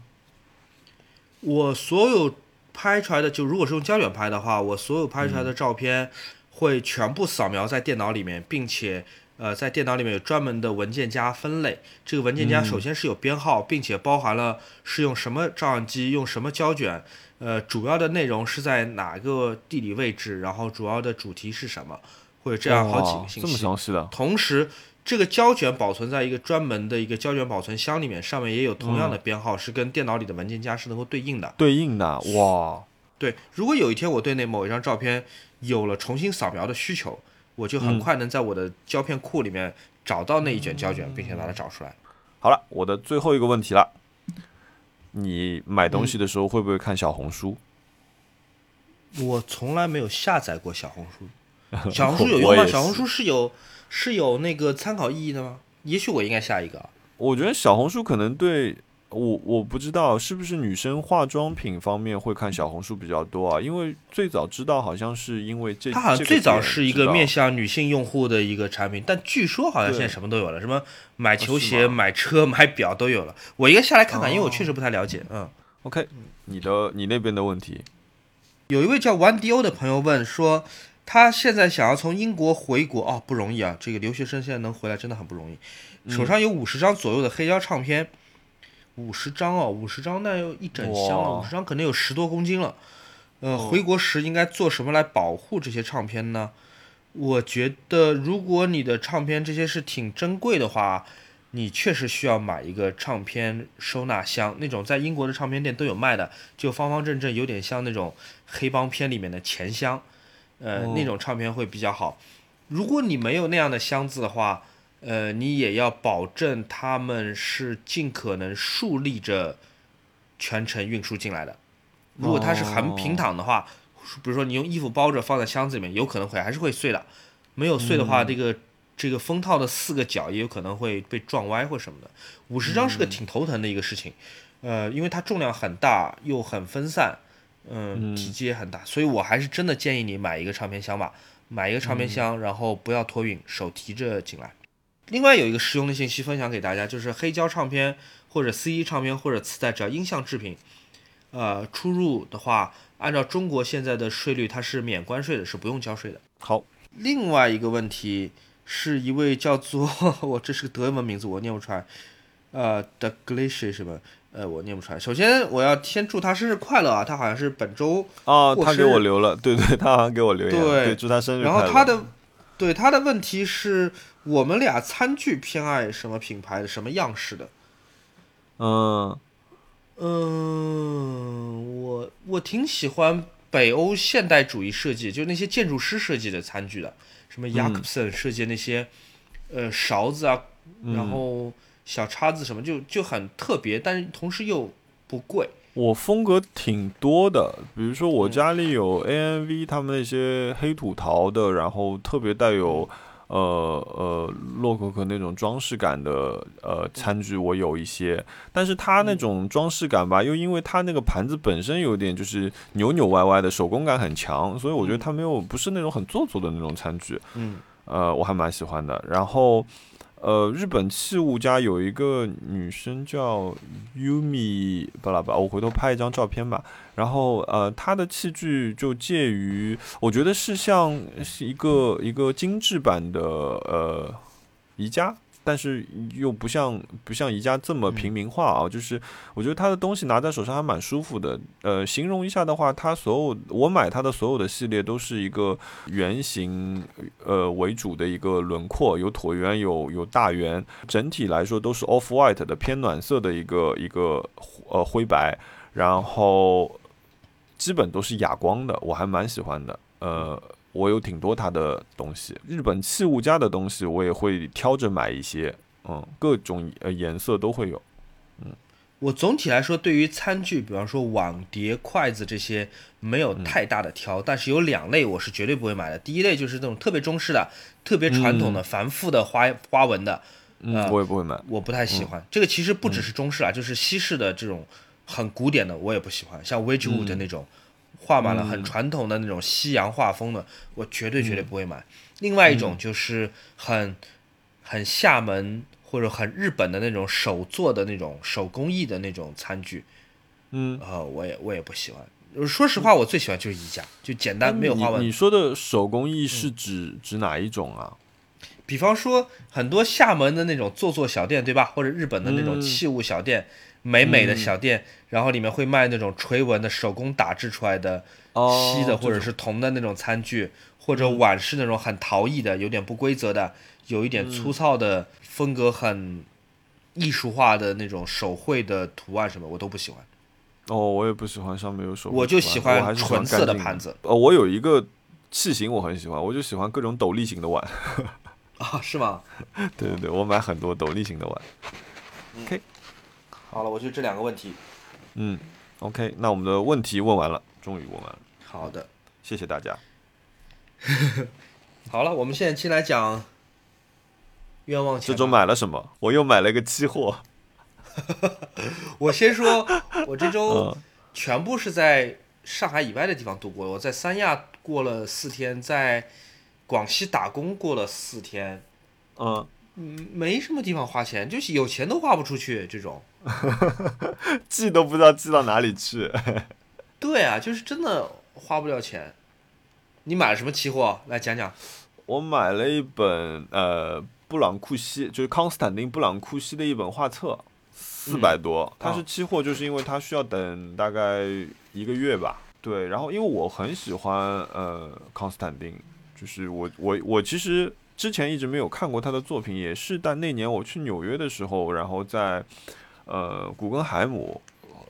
Speaker 2: 我所有拍出来的，就如果是用胶卷拍的话，我所有拍出来的照片会全部扫描在电脑里面，并且呃，在电脑里面有专门的文件夹分类。这个文件夹首先是有编号，并且包含了是用什么照相机、用什么胶卷，呃，主要的内容是在哪个地理位置，然后主要的主题是什么，会有这样好几
Speaker 1: 哇这么
Speaker 2: 个信息。
Speaker 1: 详细的，
Speaker 2: 同时，这个胶卷保存在一个专门的一个胶卷保存箱里面，上面也有同样的编号，是跟电脑里的文件夹是能够对应的。
Speaker 1: 对应的，哇，
Speaker 2: 对，如果有一天我对那某一张照片有了重新扫描的需求，我就很
Speaker 1: 嗯
Speaker 2: 快能在我的胶片库里面找到那一卷胶卷，并且把它找出来。
Speaker 1: 好了，我的最后一个问题了，你买东西的时候会不会看小红书？
Speaker 2: 我从来没有下载过小红书，小红书有用吗？小红书是有是有那个参考意义的吗？也许我应该下一个啊。
Speaker 1: 我觉得小红书可能对我我不知道是不是女生化妆品方面会看小红书比较多啊？因为最早知道好像是因为这，
Speaker 2: 它好像最早是一个面向女性用户的一个产品，但据说好像现在什么都有了，什么买球鞋、
Speaker 1: 吗
Speaker 2: 买车、买表都有了。我应该下来看看，因为我
Speaker 1: 哦
Speaker 2: 确实不太了解。嗯
Speaker 1: ，OK，你的你那边的问题，
Speaker 2: 有一位叫玩迪欧的朋友问说，他现在想要从英国回国哦，不容易啊，这个留学生现在能回来真的很不容易。手上有五十张左右的黑胶唱片，五十张哦，五十张那有一整箱了，五十张可能有十多公斤了。呃，
Speaker 1: 哦
Speaker 2: 回国时应该做什么来保护这些唱片呢？我觉得，如果你的唱片这些是挺珍贵的话，你确实需要买一个唱片收纳箱，那种在英国的唱片店都有卖的，就方方正正，有点像那种黑帮片里面的钱箱，呃，
Speaker 1: 哦
Speaker 2: 那种唱片会比较好。如果你没有那样的箱子的话，呃，你也要保证他们是尽可能竖立着全程运输进来的。如果它是横平躺的话，比如说你用衣服包着放在箱子里面，有可能会还是会碎的。没有碎的话，这个这个封套的四个角也有可能会被撞歪或什么的。五十张是个挺头疼的一个事情，呃，因为它重量很大又很分散，嗯，
Speaker 1: 嗯
Speaker 2: 体积也很大，所以我还是真的建议你买一个唱片箱吧，买一个唱片箱，然后不要托运，手提着进来。另外有一个实用的信息分享给大家，就是黑胶唱片或者 CD 唱片或者磁带，只要音像制品，呃，出入的话，按照中国现在的税率，它是免关税的，是不用交税的。
Speaker 1: 好，
Speaker 2: 另外一个问题是一位叫做 我这是个德文名字，我念不出来，呃 d g l i s h 是吧？呃，我念不出来。首先我要先祝他生日快乐啊！他好像是本周，
Speaker 1: 啊，他给我留了，对对，他好像给我留言，
Speaker 2: 对
Speaker 1: 对，祝他生日快乐。
Speaker 2: 然后他的对他的问题是我们俩餐具偏爱什么品牌的，什么样式的？
Speaker 1: 嗯
Speaker 2: 嗯，我我挺喜欢北欧现代主义设计，就那些建筑师设计的餐具的，什么
Speaker 1: 嗯
Speaker 2: Jakobsen 设计那些，呃，勺子啊，
Speaker 1: 嗯
Speaker 2: 然后小叉子什么，就就很特别，但是同时又不贵。
Speaker 1: 我风格挺多的，比如说我
Speaker 2: 嗯
Speaker 1: 家里有 ANV 他们那些黑土陶的，然后特别带有呃呃洛可可那种装饰感的呃餐具，我有一些，但是它那种装饰感吧，又因为它那个盘子本身有点就是扭扭歪歪的，手工感很强，所以我觉得它没有不是那种很做作的那种餐具。
Speaker 2: 嗯
Speaker 1: 呃，我还蛮喜欢的。然后，呃，日本器物家有一个女生叫 Yumi 巴拉巴，我回头拍一张照片吧。然后，呃，她的器具就介于，我觉得是像是一个一个精致版的呃宜家。但是又不像不像宜家这么平民化啊，就是我觉得它的东西拿在手上还蛮舒服的。呃，形容一下的话，它所有我买它的所有的系列都是一个圆形呃为主的一个轮廓，有椭圆，有有大圆，整体来说都是 off white 的偏暖色的一个一个呃灰白，然后基本都是哑光的，我还蛮喜欢的。呃，我有挺多它的东西，日本器物家的东西我也会挑着买一些，嗯，各种呃颜色都会有。
Speaker 2: 嗯我总体来说，对于餐具，比方说碗、碟、筷子这些，没有太大的挑，但是有两类我是绝对不会买的。第一类就是那种特别中式的、特别传统的、繁复的花花纹的，
Speaker 1: 嗯，
Speaker 2: 啊
Speaker 1: 我也不会买。
Speaker 2: 我不太喜欢。这个其实不只是中式啊，就是西式的这种很古典的，我也不喜欢。像 Wedgwood 的那种，画满了很传统的那种西洋画风的，我绝对绝对不会买。另外一种就是很很厦门或者很日本的那种手做的那种手工艺的那种餐具，
Speaker 1: 嗯，
Speaker 2: 呃，我也我也不喜欢。说实话，我最喜欢就是宜家，就简单没有花纹。
Speaker 1: 你你说的手工艺是指、指哪一种啊？
Speaker 2: 比方说很多厦门的那种做作小店，对吧？或者日本的那种
Speaker 1: 嗯
Speaker 2: 器物小店，美美的小店，然后里面会卖那种锤纹的手工打制出来的
Speaker 1: 哦
Speaker 2: 锡的或者是铜的那种餐具，或者碗是那种很陶艺的，有点不规则的，有一点粗糙的，风格很艺术化的那种手绘的图案什么，我都不喜欢。
Speaker 1: 哦，我也不喜欢上面有手绘，
Speaker 2: 我就喜欢纯色的盘子
Speaker 1: 呃，我有一个器型我很喜欢，我就喜欢各种斗笠型的碗。
Speaker 2: 啊，是吗？
Speaker 1: 对对对，我买很多斗笠型的碗。
Speaker 2: 好了，我就这两个问题。
Speaker 1: 嗯，OK，那我们的问题问完了，终于问完了，
Speaker 2: 好的，
Speaker 1: 谢谢大家。
Speaker 2: 好了，我们现在先来讲冤枉钱吧。
Speaker 1: 这周买了什么？我又买了一个期货。
Speaker 2: 我先说，我这周
Speaker 1: 嗯
Speaker 2: 全部是在上海以外的地方度过。我在三亚过了四天，在广西打工过了四天，
Speaker 1: 嗯，
Speaker 2: 嗯，没什么地方花钱，就是有钱都花不出去这种。
Speaker 1: 寄都不知道寄到哪里去。
Speaker 2: 对啊，就是真的花不了钱。你买了什么期货？来讲讲。
Speaker 1: 我买了一本呃布朗库西，就是康斯坦丁布朗库西的一本画册，四百多。它是
Speaker 2: 哦
Speaker 1: 期货，就是因为它需要等大概一个月吧。对，然后因为我很喜欢呃康斯坦丁，就是我我我其实之前一直没有看过他的作品，也是但那年我去纽约的时候，然后在呃古根海姆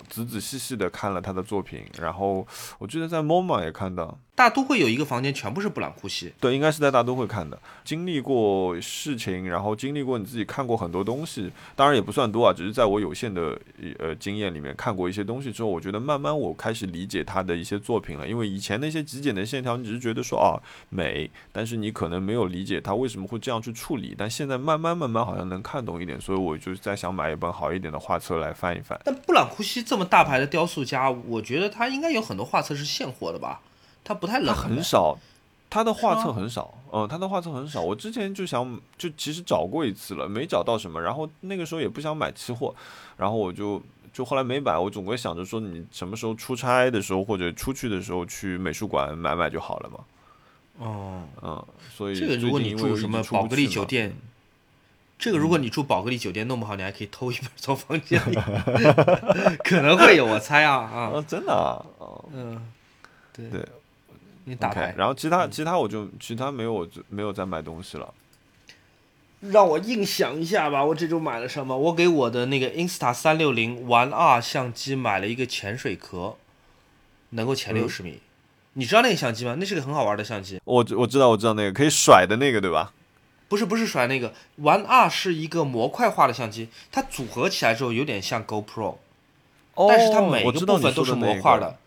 Speaker 1: 仔仔细细的看了他的作品，然后我记得在 MoMA 也看到。
Speaker 2: 大都会有一个房间全部是布朗库西，
Speaker 1: 对，应该是在大都会看的。经历过事情，然后经历过你自己看过很多东西，当然也不算多啊，只是在我有限的呃经验里面看过一些东西之后，我觉得慢慢我开始理解他的一些作品了。因为以前那些极简的线条，你只是觉得说啊美，但是你可能没有理解他为什么会这样去处理。但现在慢慢慢慢好像能看懂一点，所以我就在想买一本好一点的画册来翻一翻。
Speaker 2: 但布朗库西这么大牌的雕塑家，我觉得他应该有很多画册是现货的吧？他不太冷门
Speaker 1: 很少，他的画册很少，嗯，他的画册很少。我之前就想，就其实找过一次了，没找到什么。然后那个时候也不想买期货，然后我就就后来没买。我总归想着说，你什么时候出差的时候或者出去的时候去美术馆买买就好了嘛。
Speaker 2: 哦。
Speaker 1: 嗯，所以
Speaker 2: 这个如果你住什么宝格丽酒店，这个如果你住宝格丽酒店弄不好，你还可以偷一本 从房间里，可能会有，我猜啊啊，
Speaker 1: 啊，真的啊，哦
Speaker 2: 嗯，对
Speaker 1: 对，
Speaker 2: 你打
Speaker 1: OK，
Speaker 2: 牌，
Speaker 1: 然后其他其他我就其他没有我就没有再买东西了。
Speaker 2: 让我硬想一下吧，我这周买了什么？我给我的那个 Insta 三六零 One R 相机买了一个潜水壳，能够潜
Speaker 1: 嗯
Speaker 2: 六十米。你知道那个相机吗？那是个很好玩的相机。
Speaker 1: 我我知道我知道那个可以甩的那个对吧？
Speaker 2: 不是不是甩那个 One R 是一个模块化的相机，它组合起来之后有点像 GoPro。但是它每个部分都是
Speaker 1: 模块的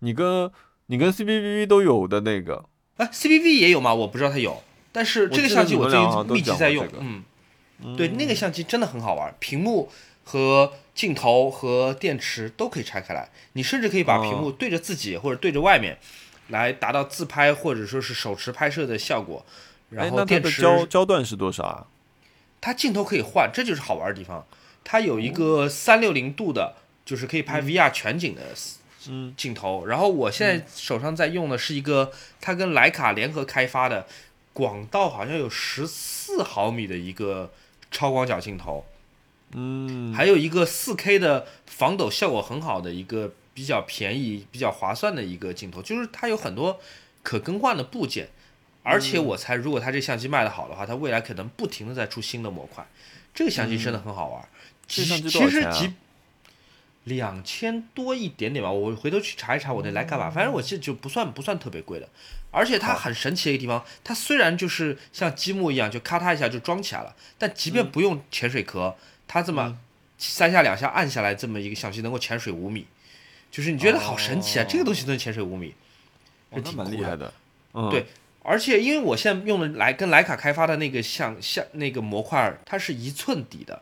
Speaker 1: 那个
Speaker 2: 模块的。
Speaker 1: 你跟 CCTV 都有的那个，
Speaker 2: 哎，CCTV 也有吗？我不知道它有，但是这个相机我最近
Speaker 1: 都
Speaker 2: 密集在用。
Speaker 1: 这个
Speaker 2: 嗯，对，那个相机真的很好玩，屏幕和镜头和电池都可以拆开来，你甚至可以把屏
Speaker 1: 哦
Speaker 2: 幕对着自己或者对着外面，来达到自拍或者说是手持拍摄的效果。然后电池，
Speaker 1: 的焦焦段是多少啊？
Speaker 2: 它镜头可以换，这就是好玩的地方。它有一个三六零度的，就是可以拍 VR 全景的
Speaker 1: 嗯
Speaker 2: 镜头。然后我现在手上在用的是一个，它跟徕卡联合开发的，广到好像有十四毫米的一个超广角镜头，
Speaker 1: 嗯，
Speaker 2: 还有一个四 K 的防抖效果很好的一个比较便宜、比较划算的一个镜头，就是它有很多可更换的部件。而且我猜，如果它这相机卖得好的话，它未来可能不停的在出新的模块。这个相机真的很好玩，其
Speaker 1: 这相机多
Speaker 2: 其
Speaker 1: 少钱啊
Speaker 2: 实几两千多一点点吧，我回头去查一查我那徕卡吧，反正我记得就不算不算特别贵的。而且它很神奇的一个地方，它虽然就是像积木一样，就咔嗒一下就装起来了，但即便不用潜水壳，它这么三下两下按下来，这么一个相机能够潜水五米，就是你觉得好神奇啊！
Speaker 1: 哦
Speaker 2: 这个东西能潜水五米，
Speaker 1: 哦那
Speaker 2: 是挺
Speaker 1: 厉害的。嗯，
Speaker 2: 对而且因为我现在用的莱跟徕卡开发的那个像像那个模块儿，它是一寸底的，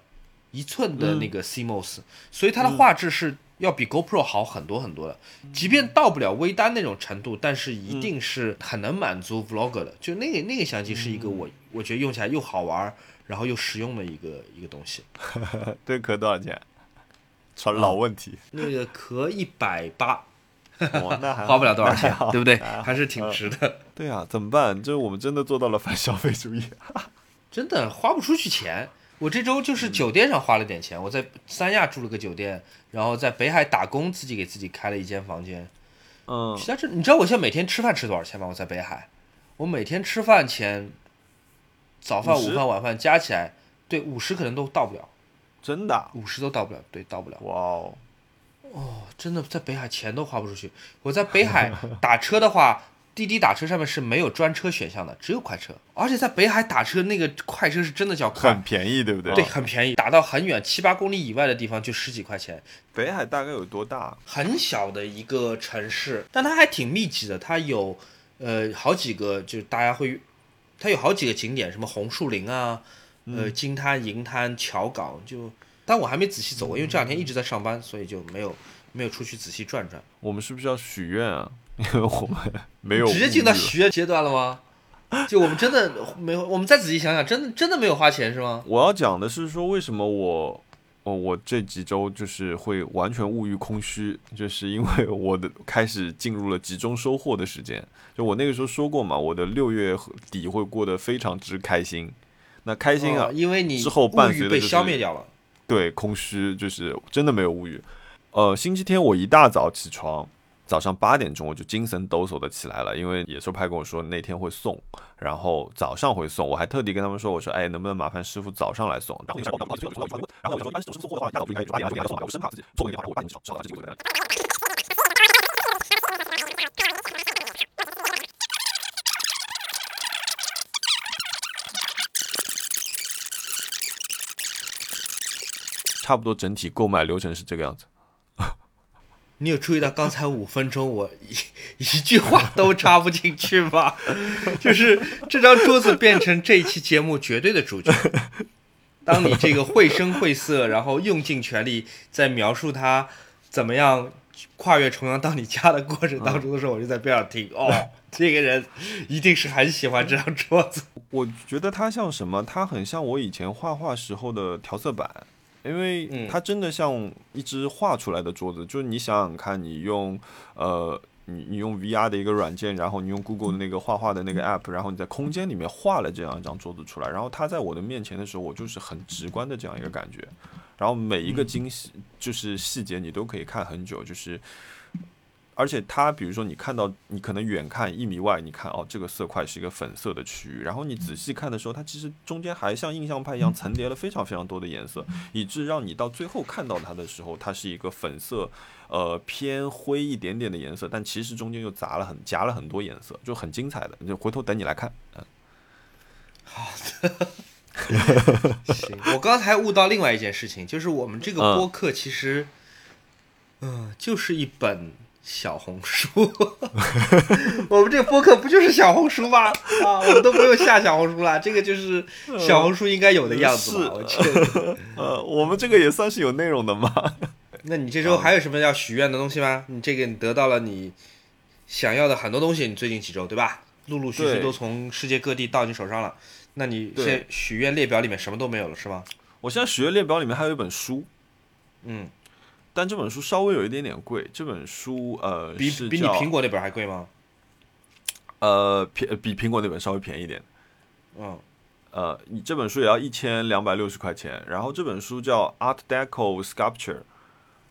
Speaker 2: 一寸的那个 CMOS，、所以它的画质是要比 GoPro 好很多很多的。即便到不了微单那种程度，但是一定是很能满足 Vlogger 的。就那个那个相机是一个我我觉得用起来又好玩，然后又实用的一个一个东西。
Speaker 1: 这壳多少钱？传
Speaker 2: 啊
Speaker 1: 老问题。
Speaker 2: 那个壳一百八，
Speaker 1: 哦，那还
Speaker 2: 花不了多少钱对不对？
Speaker 1: 还
Speaker 2: 还是挺值的。
Speaker 1: 对啊，怎么办？就是我们真的做到了反消费主义。
Speaker 2: 真的花不出去钱。我这周就是酒店上花了点钱，我在三亚住了个酒店，然后在北海打工，自己给自己开了一间房间。
Speaker 1: 嗯
Speaker 2: 其他这你知道我现在每天吃饭吃多少钱吗？我在北海，我每天吃饭钱，早饭、午饭、晚饭加起来，对五十可能都到不了，
Speaker 1: 真的啊？
Speaker 2: 五十都到不了，对，到不了。
Speaker 1: 哇哦，
Speaker 2: 哦，真的在北海钱都花不出去。我在北海 打车的话，滴滴打车上面是没有专车选项的，只有快车。而且在北海打车那个快车是真的叫快
Speaker 1: 很，便宜，对不对？
Speaker 2: 对，很便宜，打到很远七八公里以外的地方就十几块钱，
Speaker 1: 北海大概有多大？
Speaker 2: 很小的一个城市，但它还挺密集的，它有呃好几个，就是大家会，它有好几个景点，什么红树林啊，呃金滩、银滩、桥港，就，但我还没仔细走过，因为这两天一直在上班，所以就没有没有出去仔细转转。
Speaker 1: 我们是不是要许愿啊？因为我们没有
Speaker 2: 直接进到
Speaker 1: 物欲了
Speaker 2: 许愿阶段了吗？就我们真的没有，我们再仔细想想，真的真的没有花钱是吗？
Speaker 1: 我要讲的是说，为什么我，哦，我这几周就是会完全物欲空虚，就是因为我的开始进入了集中收获的时间。就我那个时候说过嘛，我的六月底会过得非常之开心。那开心啊
Speaker 2: 哦，因为你
Speaker 1: 之后伴随的就是
Speaker 2: 消灭掉了。
Speaker 1: 对，空虚就是真的没有物欲。呃，星期天我一大早起床，早上八点钟我就精神抖擞的起来了，因为野兽派跟我说那天会送，然后早上会送，我还特地跟他们说，我说哎，能不能麻烦师傅早上来送？然后然后然后我说，但是送货的话，大早就应该八点就应该送了，我生怕自己错过一点，然后我八点少少到这几个人。差不多整体购买流程是这个样子。
Speaker 2: 你有注意到刚才五分钟我 一一句话都插不进去吗？就是这张桌子变成这一期节目绝对的主角。当你这个绘声绘色，然后用尽全力在描述他怎么样跨越重洋到你家的过程当中的时候，我就在边上听。哦，这个人一定是很喜欢这张桌子。
Speaker 1: 我觉得它像什么？它很像我以前画画时候的调色板，因为
Speaker 2: 嗯
Speaker 1: 它真的像一只画出来的桌子。就是你想想看，你用呃，你你用 VR 的一个软件，然后你用 Google 的那个画画的那个 app，然后你在空间里面画了这样一张桌子出来，然后它在我的面前的时候，我就是很直观的这样一个感觉。然后每一个精细就是细节你都可以看很久，就是。而且它，比如说你看到，你可能远看一米外，你看哦，这个色块是一个粉色的区域，然后你仔细看的时候，它其实中间还像印象派一样层叠了非常非常多的颜色，以致让你到最后看到它的时候，它是一个粉色，呃偏灰一点点的颜色，但其实中间又杂了很夹了很多颜色，就很精彩的。就回头等你来看，嗯，好的。
Speaker 2: 行，我刚才悟到另外一件事情，就是我们这个
Speaker 1: 嗯。
Speaker 2: 播客其实嗯，就是一本小红书。我们这个播客不就是小红书吗？啊，我们都不用下小红书了，这个就是小红书应该有的样子吧？我觉得。
Speaker 1: 呃，我们这个也算是有内容的嘛。
Speaker 2: 那你这周还有什么要许愿的东西吗？你这个你得到了你想要的很多东西，你最近几周对吧？陆陆续续都从世界各地到你手上了。那你现在许愿列表里面什么都没有了是吗？
Speaker 1: 我现在许愿列表里面还有一本书，
Speaker 2: 嗯，
Speaker 1: 但这本书稍微有一点点贵。这本书呃，
Speaker 2: 比比你苹果那本还贵吗？
Speaker 1: 呃，便比苹果那本稍微便宜一点。
Speaker 2: 嗯，
Speaker 1: 呃，你这本书也要一千两百六十块钱。然后这本书叫 Art Deco Sculpture，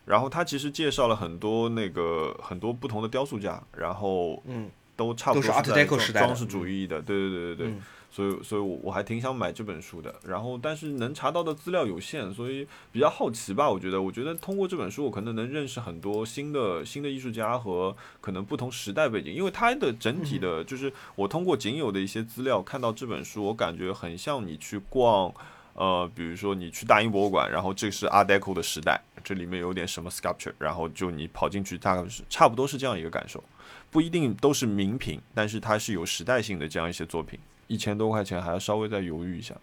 Speaker 1: 然后它其实介绍了很多那个很多不同的雕塑家，然后
Speaker 2: 嗯，
Speaker 1: 都差不多
Speaker 2: 是 Art Deco 时代
Speaker 1: 装饰主义的，对对对对对。所以，所以我我还挺想买这本书的。然后，但是能查到的资料有限，所以比较好奇吧。我觉得，我觉得通过这本书，我可能能认识很多新的新的艺术家和可能不同时代背景。因为它的整体的，就是我通过仅有的一些资料看到这本书，我感觉很像你去逛，呃，比如说你去大英博物馆，然后这是 Art Deco 的时代，这里面有点什么 sculpture，然后就你跑进去，大概是差不多是这样一个感受。不一定都是名品，但是它是有时代性的这样一些作品。一千多块钱还要稍微再犹豫一下。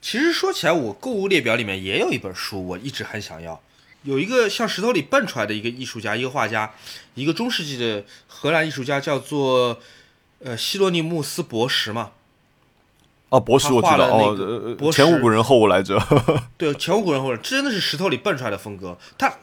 Speaker 2: 其实说起来，我购物列表里面也有一本书，我一直很想要。有一个像石头里蹦出来的一个艺术家，一个画家，一个中世纪的荷兰艺术家，叫做呃希罗尼穆斯·博什嘛。
Speaker 1: 哦，博什我知道哦，前无古人后无来者。
Speaker 2: 对，前无古人后来者，真的是石头里蹦出来的风格。他。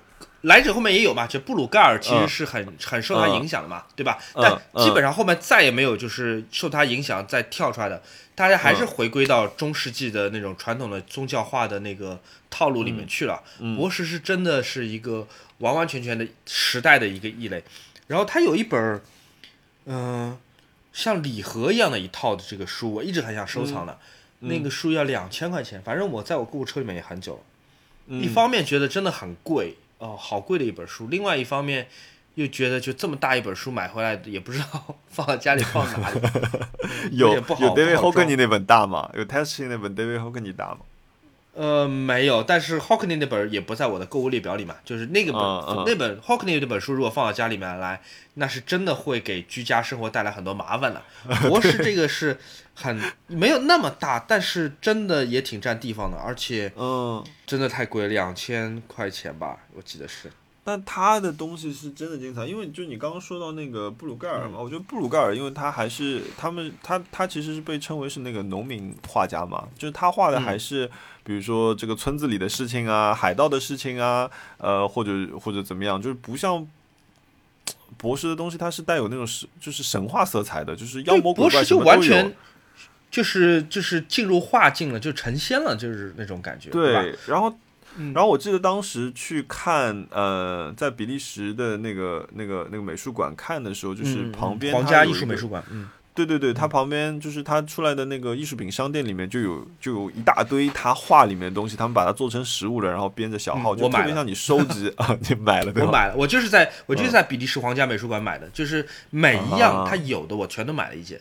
Speaker 2: 来者后面也有嘛，就布鲁盖尔其实是很很受他影响的嘛，对吧？但基本上后面再也没有就是受他影响再跳出来的，大家还是回归到中世纪的那种传统的宗教化的那个套路里面去了。博士是真的是一个完完全全的时代的一个异类。然后他有一本，嗯，像礼盒一样的一套的这个书，我一直很想收藏的。那个书要两千块钱，反正我在我购物车里面也很久了。一方面觉得真的很贵。哦，好贵的一本书。另外一方面，又觉得就这么大一本书买回来，也不知道 放在家里放哪里。
Speaker 1: 有有
Speaker 2: David
Speaker 1: Hockney 那本大吗？有 t e s t i 那本 David Hockney 大吗？
Speaker 2: 呃，没有。但是 Hockney 那本也不在我的购物列表里嘛。就是那个本那本 Hockney 那本书，如果放到家里面来，那是真的会给居家生活带来很多麻烦了。博士这个是很没有那么大，但是真的也挺占地方的，而且
Speaker 1: 嗯，
Speaker 2: 真的太贵，两千块钱吧，我记得是。
Speaker 1: 但他的东西是真的精彩，因为就你刚刚说到那个布鲁盖尔嘛，我觉得布鲁盖尔，因为他还是他们他他其实是被称为是那个农民画家嘛，就是他画的还是比如说这个村子里的事情啊，海盗的事情啊，呃或者或者怎么样，就是不像博士的东西，它是带有那种神就是神话色彩的，就是妖魔鬼怪
Speaker 2: 什么都有，就是就是进入画境了，就成仙了，就是那种感觉，
Speaker 1: 对，然后。然后我记得当时去看，呃，在比利时的那个、那个、那个美术馆看的时候，就是旁边
Speaker 2: 皇家艺术美术馆，嗯，
Speaker 1: 对对对，它旁边就是它出来的那个艺术品商店里面就有就有一大堆他画里面的东西，他们把它做成实物了，然后编着小号，就特别像你收集 啊，你买了对
Speaker 2: 吧？我买了，我就是在我就是在比利时皇家美术馆买的，就是每一样它有的我全都买了一件，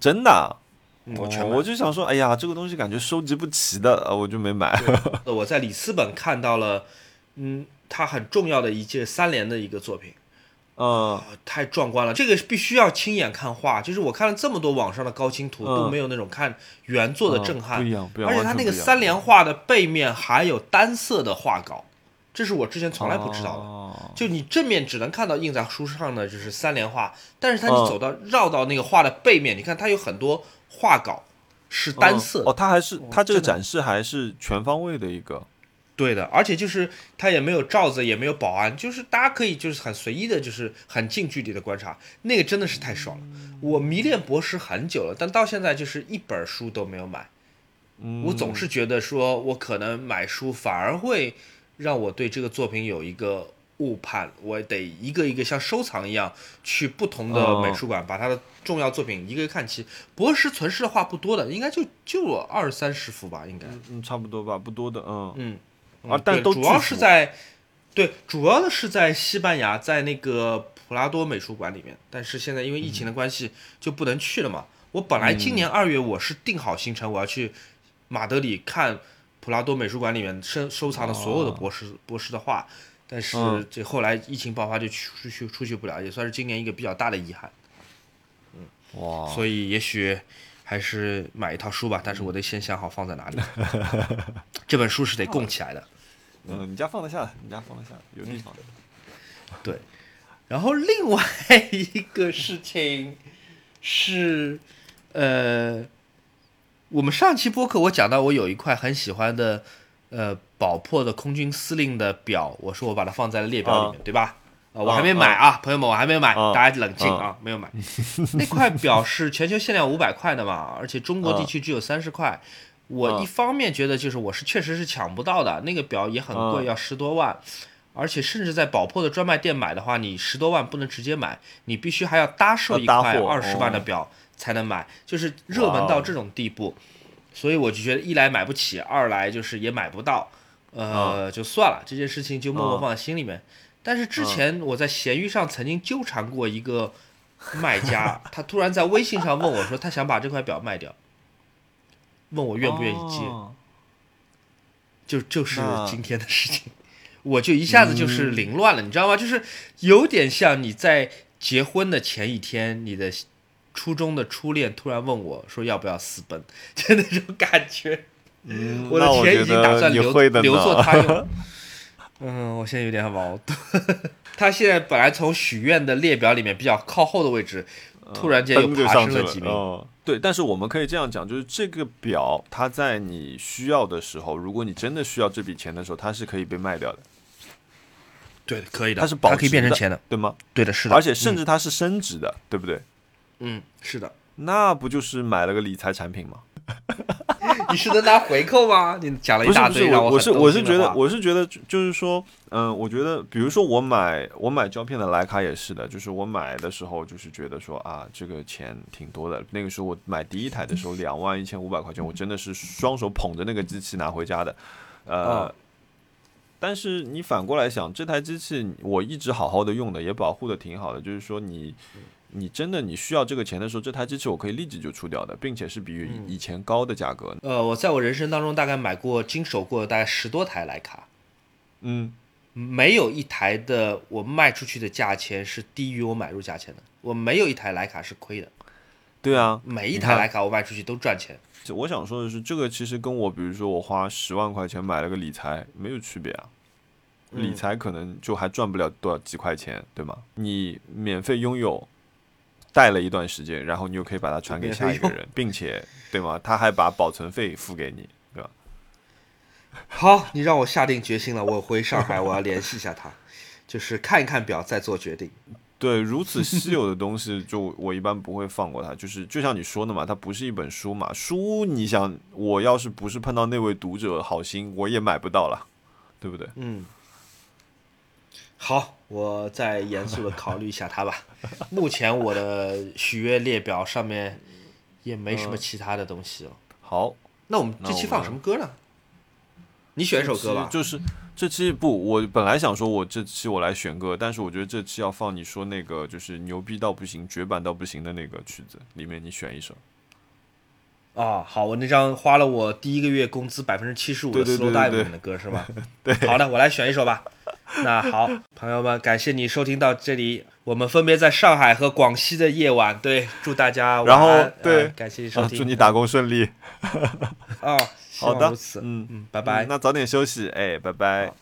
Speaker 1: 真的。
Speaker 2: 我全
Speaker 1: 我就想说，哎呀，这个东西感觉收集不齐的，我就没买。
Speaker 2: 我在里斯本看到了，嗯，他很重要的一届三联的一个作品，
Speaker 1: 呃，
Speaker 2: 太壮观了，这个必须要亲眼看画。就是我看了这么多网上的高清图，都没有那种看原作的震撼，
Speaker 1: 不一样，不一样。
Speaker 2: 而且他那个三联画的背面还有单色的画稿，这是我之前从来不知道的。就你正面只能看到印在书上的就是三联画，但是它你走到绕到那个画的背面，你看它有很多。画稿是单色
Speaker 1: 哦，它还是它这个展示还是全方位的一个，
Speaker 2: 对的，而且就是它也没有罩子，也没有保安，就是大家可以就是很随意的，就是很近距离的观察，那个真的是太爽了。我迷恋博士很久了，但到现在就是一本书都没有买。我总是觉得说我可能买书反而会让我对这个作品有一个。误判，我得一个一个像收藏一样去不同的美术馆，把他的重要作品一个一个看齐。博士存世的画不多的，应该就就二三十幅吧，应该。
Speaker 1: 嗯，差不多吧，不多的，嗯
Speaker 2: 嗯。
Speaker 1: 啊，但都
Speaker 2: 主要是在，对，主要的是在西班牙，在那个普拉多美术馆里面。但是现在因为疫情的关系，就不能去了嘛。我本来今年二月我是定好行程，我要去马德里看普拉多美术馆里面收收藏了所有的博士博士的画。但是
Speaker 1: 嗯
Speaker 2: 这后来疫情爆发就出去出去不了，也算是今年一个比较大的遗憾。
Speaker 1: 嗯哇，
Speaker 2: 所以也许还是买一套书吧，但是我得先想好放在哪里。这本书是得供起来的。
Speaker 1: 嗯，你家放得下，你家放得下，有地方。
Speaker 2: 对，然后另外一个事情是，呃，我们上期播客我讲到我有一块很喜欢的，呃，宝珀的空军司令的表，我说我把它放在了列表里面，对吧？啊，我还没买啊，朋友们，我还没买，
Speaker 1: 啊
Speaker 2: 大家冷静啊，没有买。那块表是全球限量五百块的嘛，而且中国地区只有三十块。我一方面觉得就是我是确实是抢不到的，那个表也很贵，
Speaker 1: 嗯
Speaker 2: 要十多万，而且甚至在宝珀的专卖店买的话，你十多万不能直接买，你必须还要搭售一块二十万的
Speaker 1: 哦
Speaker 2: 表才能买，就是热门到这种地步。所以我就觉得一来买不起，二来就是也买不到，呃，就算了，这件事情就默默
Speaker 1: 嗯。
Speaker 2: 放在心里面。但是之前我在闲鱼上曾经纠缠过一个卖家，他突然在微信上问我说，他想把这块表卖掉，问我愿不愿意接，
Speaker 1: 哦
Speaker 2: 就就是今天的事情，我就一下子就是凌乱了，你知道吗？就是有点像你在结婚的前一天，你的初中的初恋突然问我说要不要私奔，就那种感觉。
Speaker 1: 嗯
Speaker 2: 我的钱已经打算留留作他用。嗯，我现在有点矛盾。他现在本来从许愿的列表里面比较靠后的位置，突然间又爬。升了几名。
Speaker 1: 嗯，对，但是我们可以这样讲，就是这个表，它在你需要的时候，如果你真的需要这笔钱的时候，它是可以被卖掉的，
Speaker 2: 对，可以的，
Speaker 1: 它是保
Speaker 2: 可以变成钱的。
Speaker 1: 对吗？
Speaker 2: 对的，是的。
Speaker 1: 而且甚至它是升值的，对不对？
Speaker 2: 嗯，是的。
Speaker 1: 那不就是买了个理财产品吗？
Speaker 2: 你是在拿回扣吗？你讲了一大堆让
Speaker 1: 我我是我是觉得我是觉得就就是说，嗯、我觉得比如说我买我买胶片的徕卡也是的，就是我买的时候就是觉得说啊，这个钱挺多的。那个时候我买第一台的时候，两万一千五百块钱，我真的是双手捧着那个机器拿回家的，呃。
Speaker 2: 嗯
Speaker 1: 但是你反过来想，这台机器我一直好好的用的，也保护的挺好的。就是说你，你真的你需要这个钱的时候，这台机器我可以立即就出掉的，并且是比
Speaker 2: 嗯。
Speaker 1: 以前高的价格。
Speaker 2: 呃，我在我人生当中大概买过、经手过大概十多台徕卡，
Speaker 1: 嗯，
Speaker 2: 没有一台的我卖出去的价钱是低于我买入价钱的，我没有一台徕卡是亏的，
Speaker 1: 对啊，
Speaker 2: 每一台徕卡我卖出去都赚钱。
Speaker 1: 就我想说的是，这个其实跟我比如说我花十万块钱买了个理财没有区别啊，
Speaker 2: 嗯。
Speaker 1: 理财可能就还赚不了多少几块钱，对吗？你免费拥有，带了一段时间，然后你又可以把它传给下一个人，并且对吗？他还把保存费付给你，对吧？
Speaker 2: 好，你让我下定决心了，我回上海我要联系一下他，就是看一看表再做决定。
Speaker 1: 对，如此稀有的东西，就我一般不会放过它。就是就像你说的嘛，它不是一本书嘛，书你想，我要是不是碰到那位读者好心，我也买不到了，对不对？
Speaker 2: 嗯，好，我再严肃的考虑一下它吧。目前我的许愿列表上面也没什么其他的东西了。
Speaker 1: 好，
Speaker 2: 那我们这期放什么歌呢？你选一首歌吧。
Speaker 1: 就是这期不，我本来想说我这期我来选歌，但是我觉得这期要放你说那个就是牛逼到不行、绝版到不行的那个曲子，里面你选一首。
Speaker 2: 啊，好，我那张花了我第一个月工资百分之七十五的
Speaker 1: 对对
Speaker 2: Slow
Speaker 1: 对
Speaker 2: Dive
Speaker 1: 对
Speaker 2: 里面的歌是吧？对，好的，我来选一首吧。那好，朋友们，感谢你收听到这里，我们分别在上海和广西的夜晚，对，祝大家晚
Speaker 1: 然后
Speaker 2: 安
Speaker 1: 对
Speaker 2: 呃感谢你收
Speaker 1: 啊，
Speaker 2: 听，
Speaker 1: 祝你打工顺利。
Speaker 2: 啊，希
Speaker 1: 好的嗯
Speaker 2: 嗯，拜拜
Speaker 1: 嗯。那早点休息，哎，拜拜。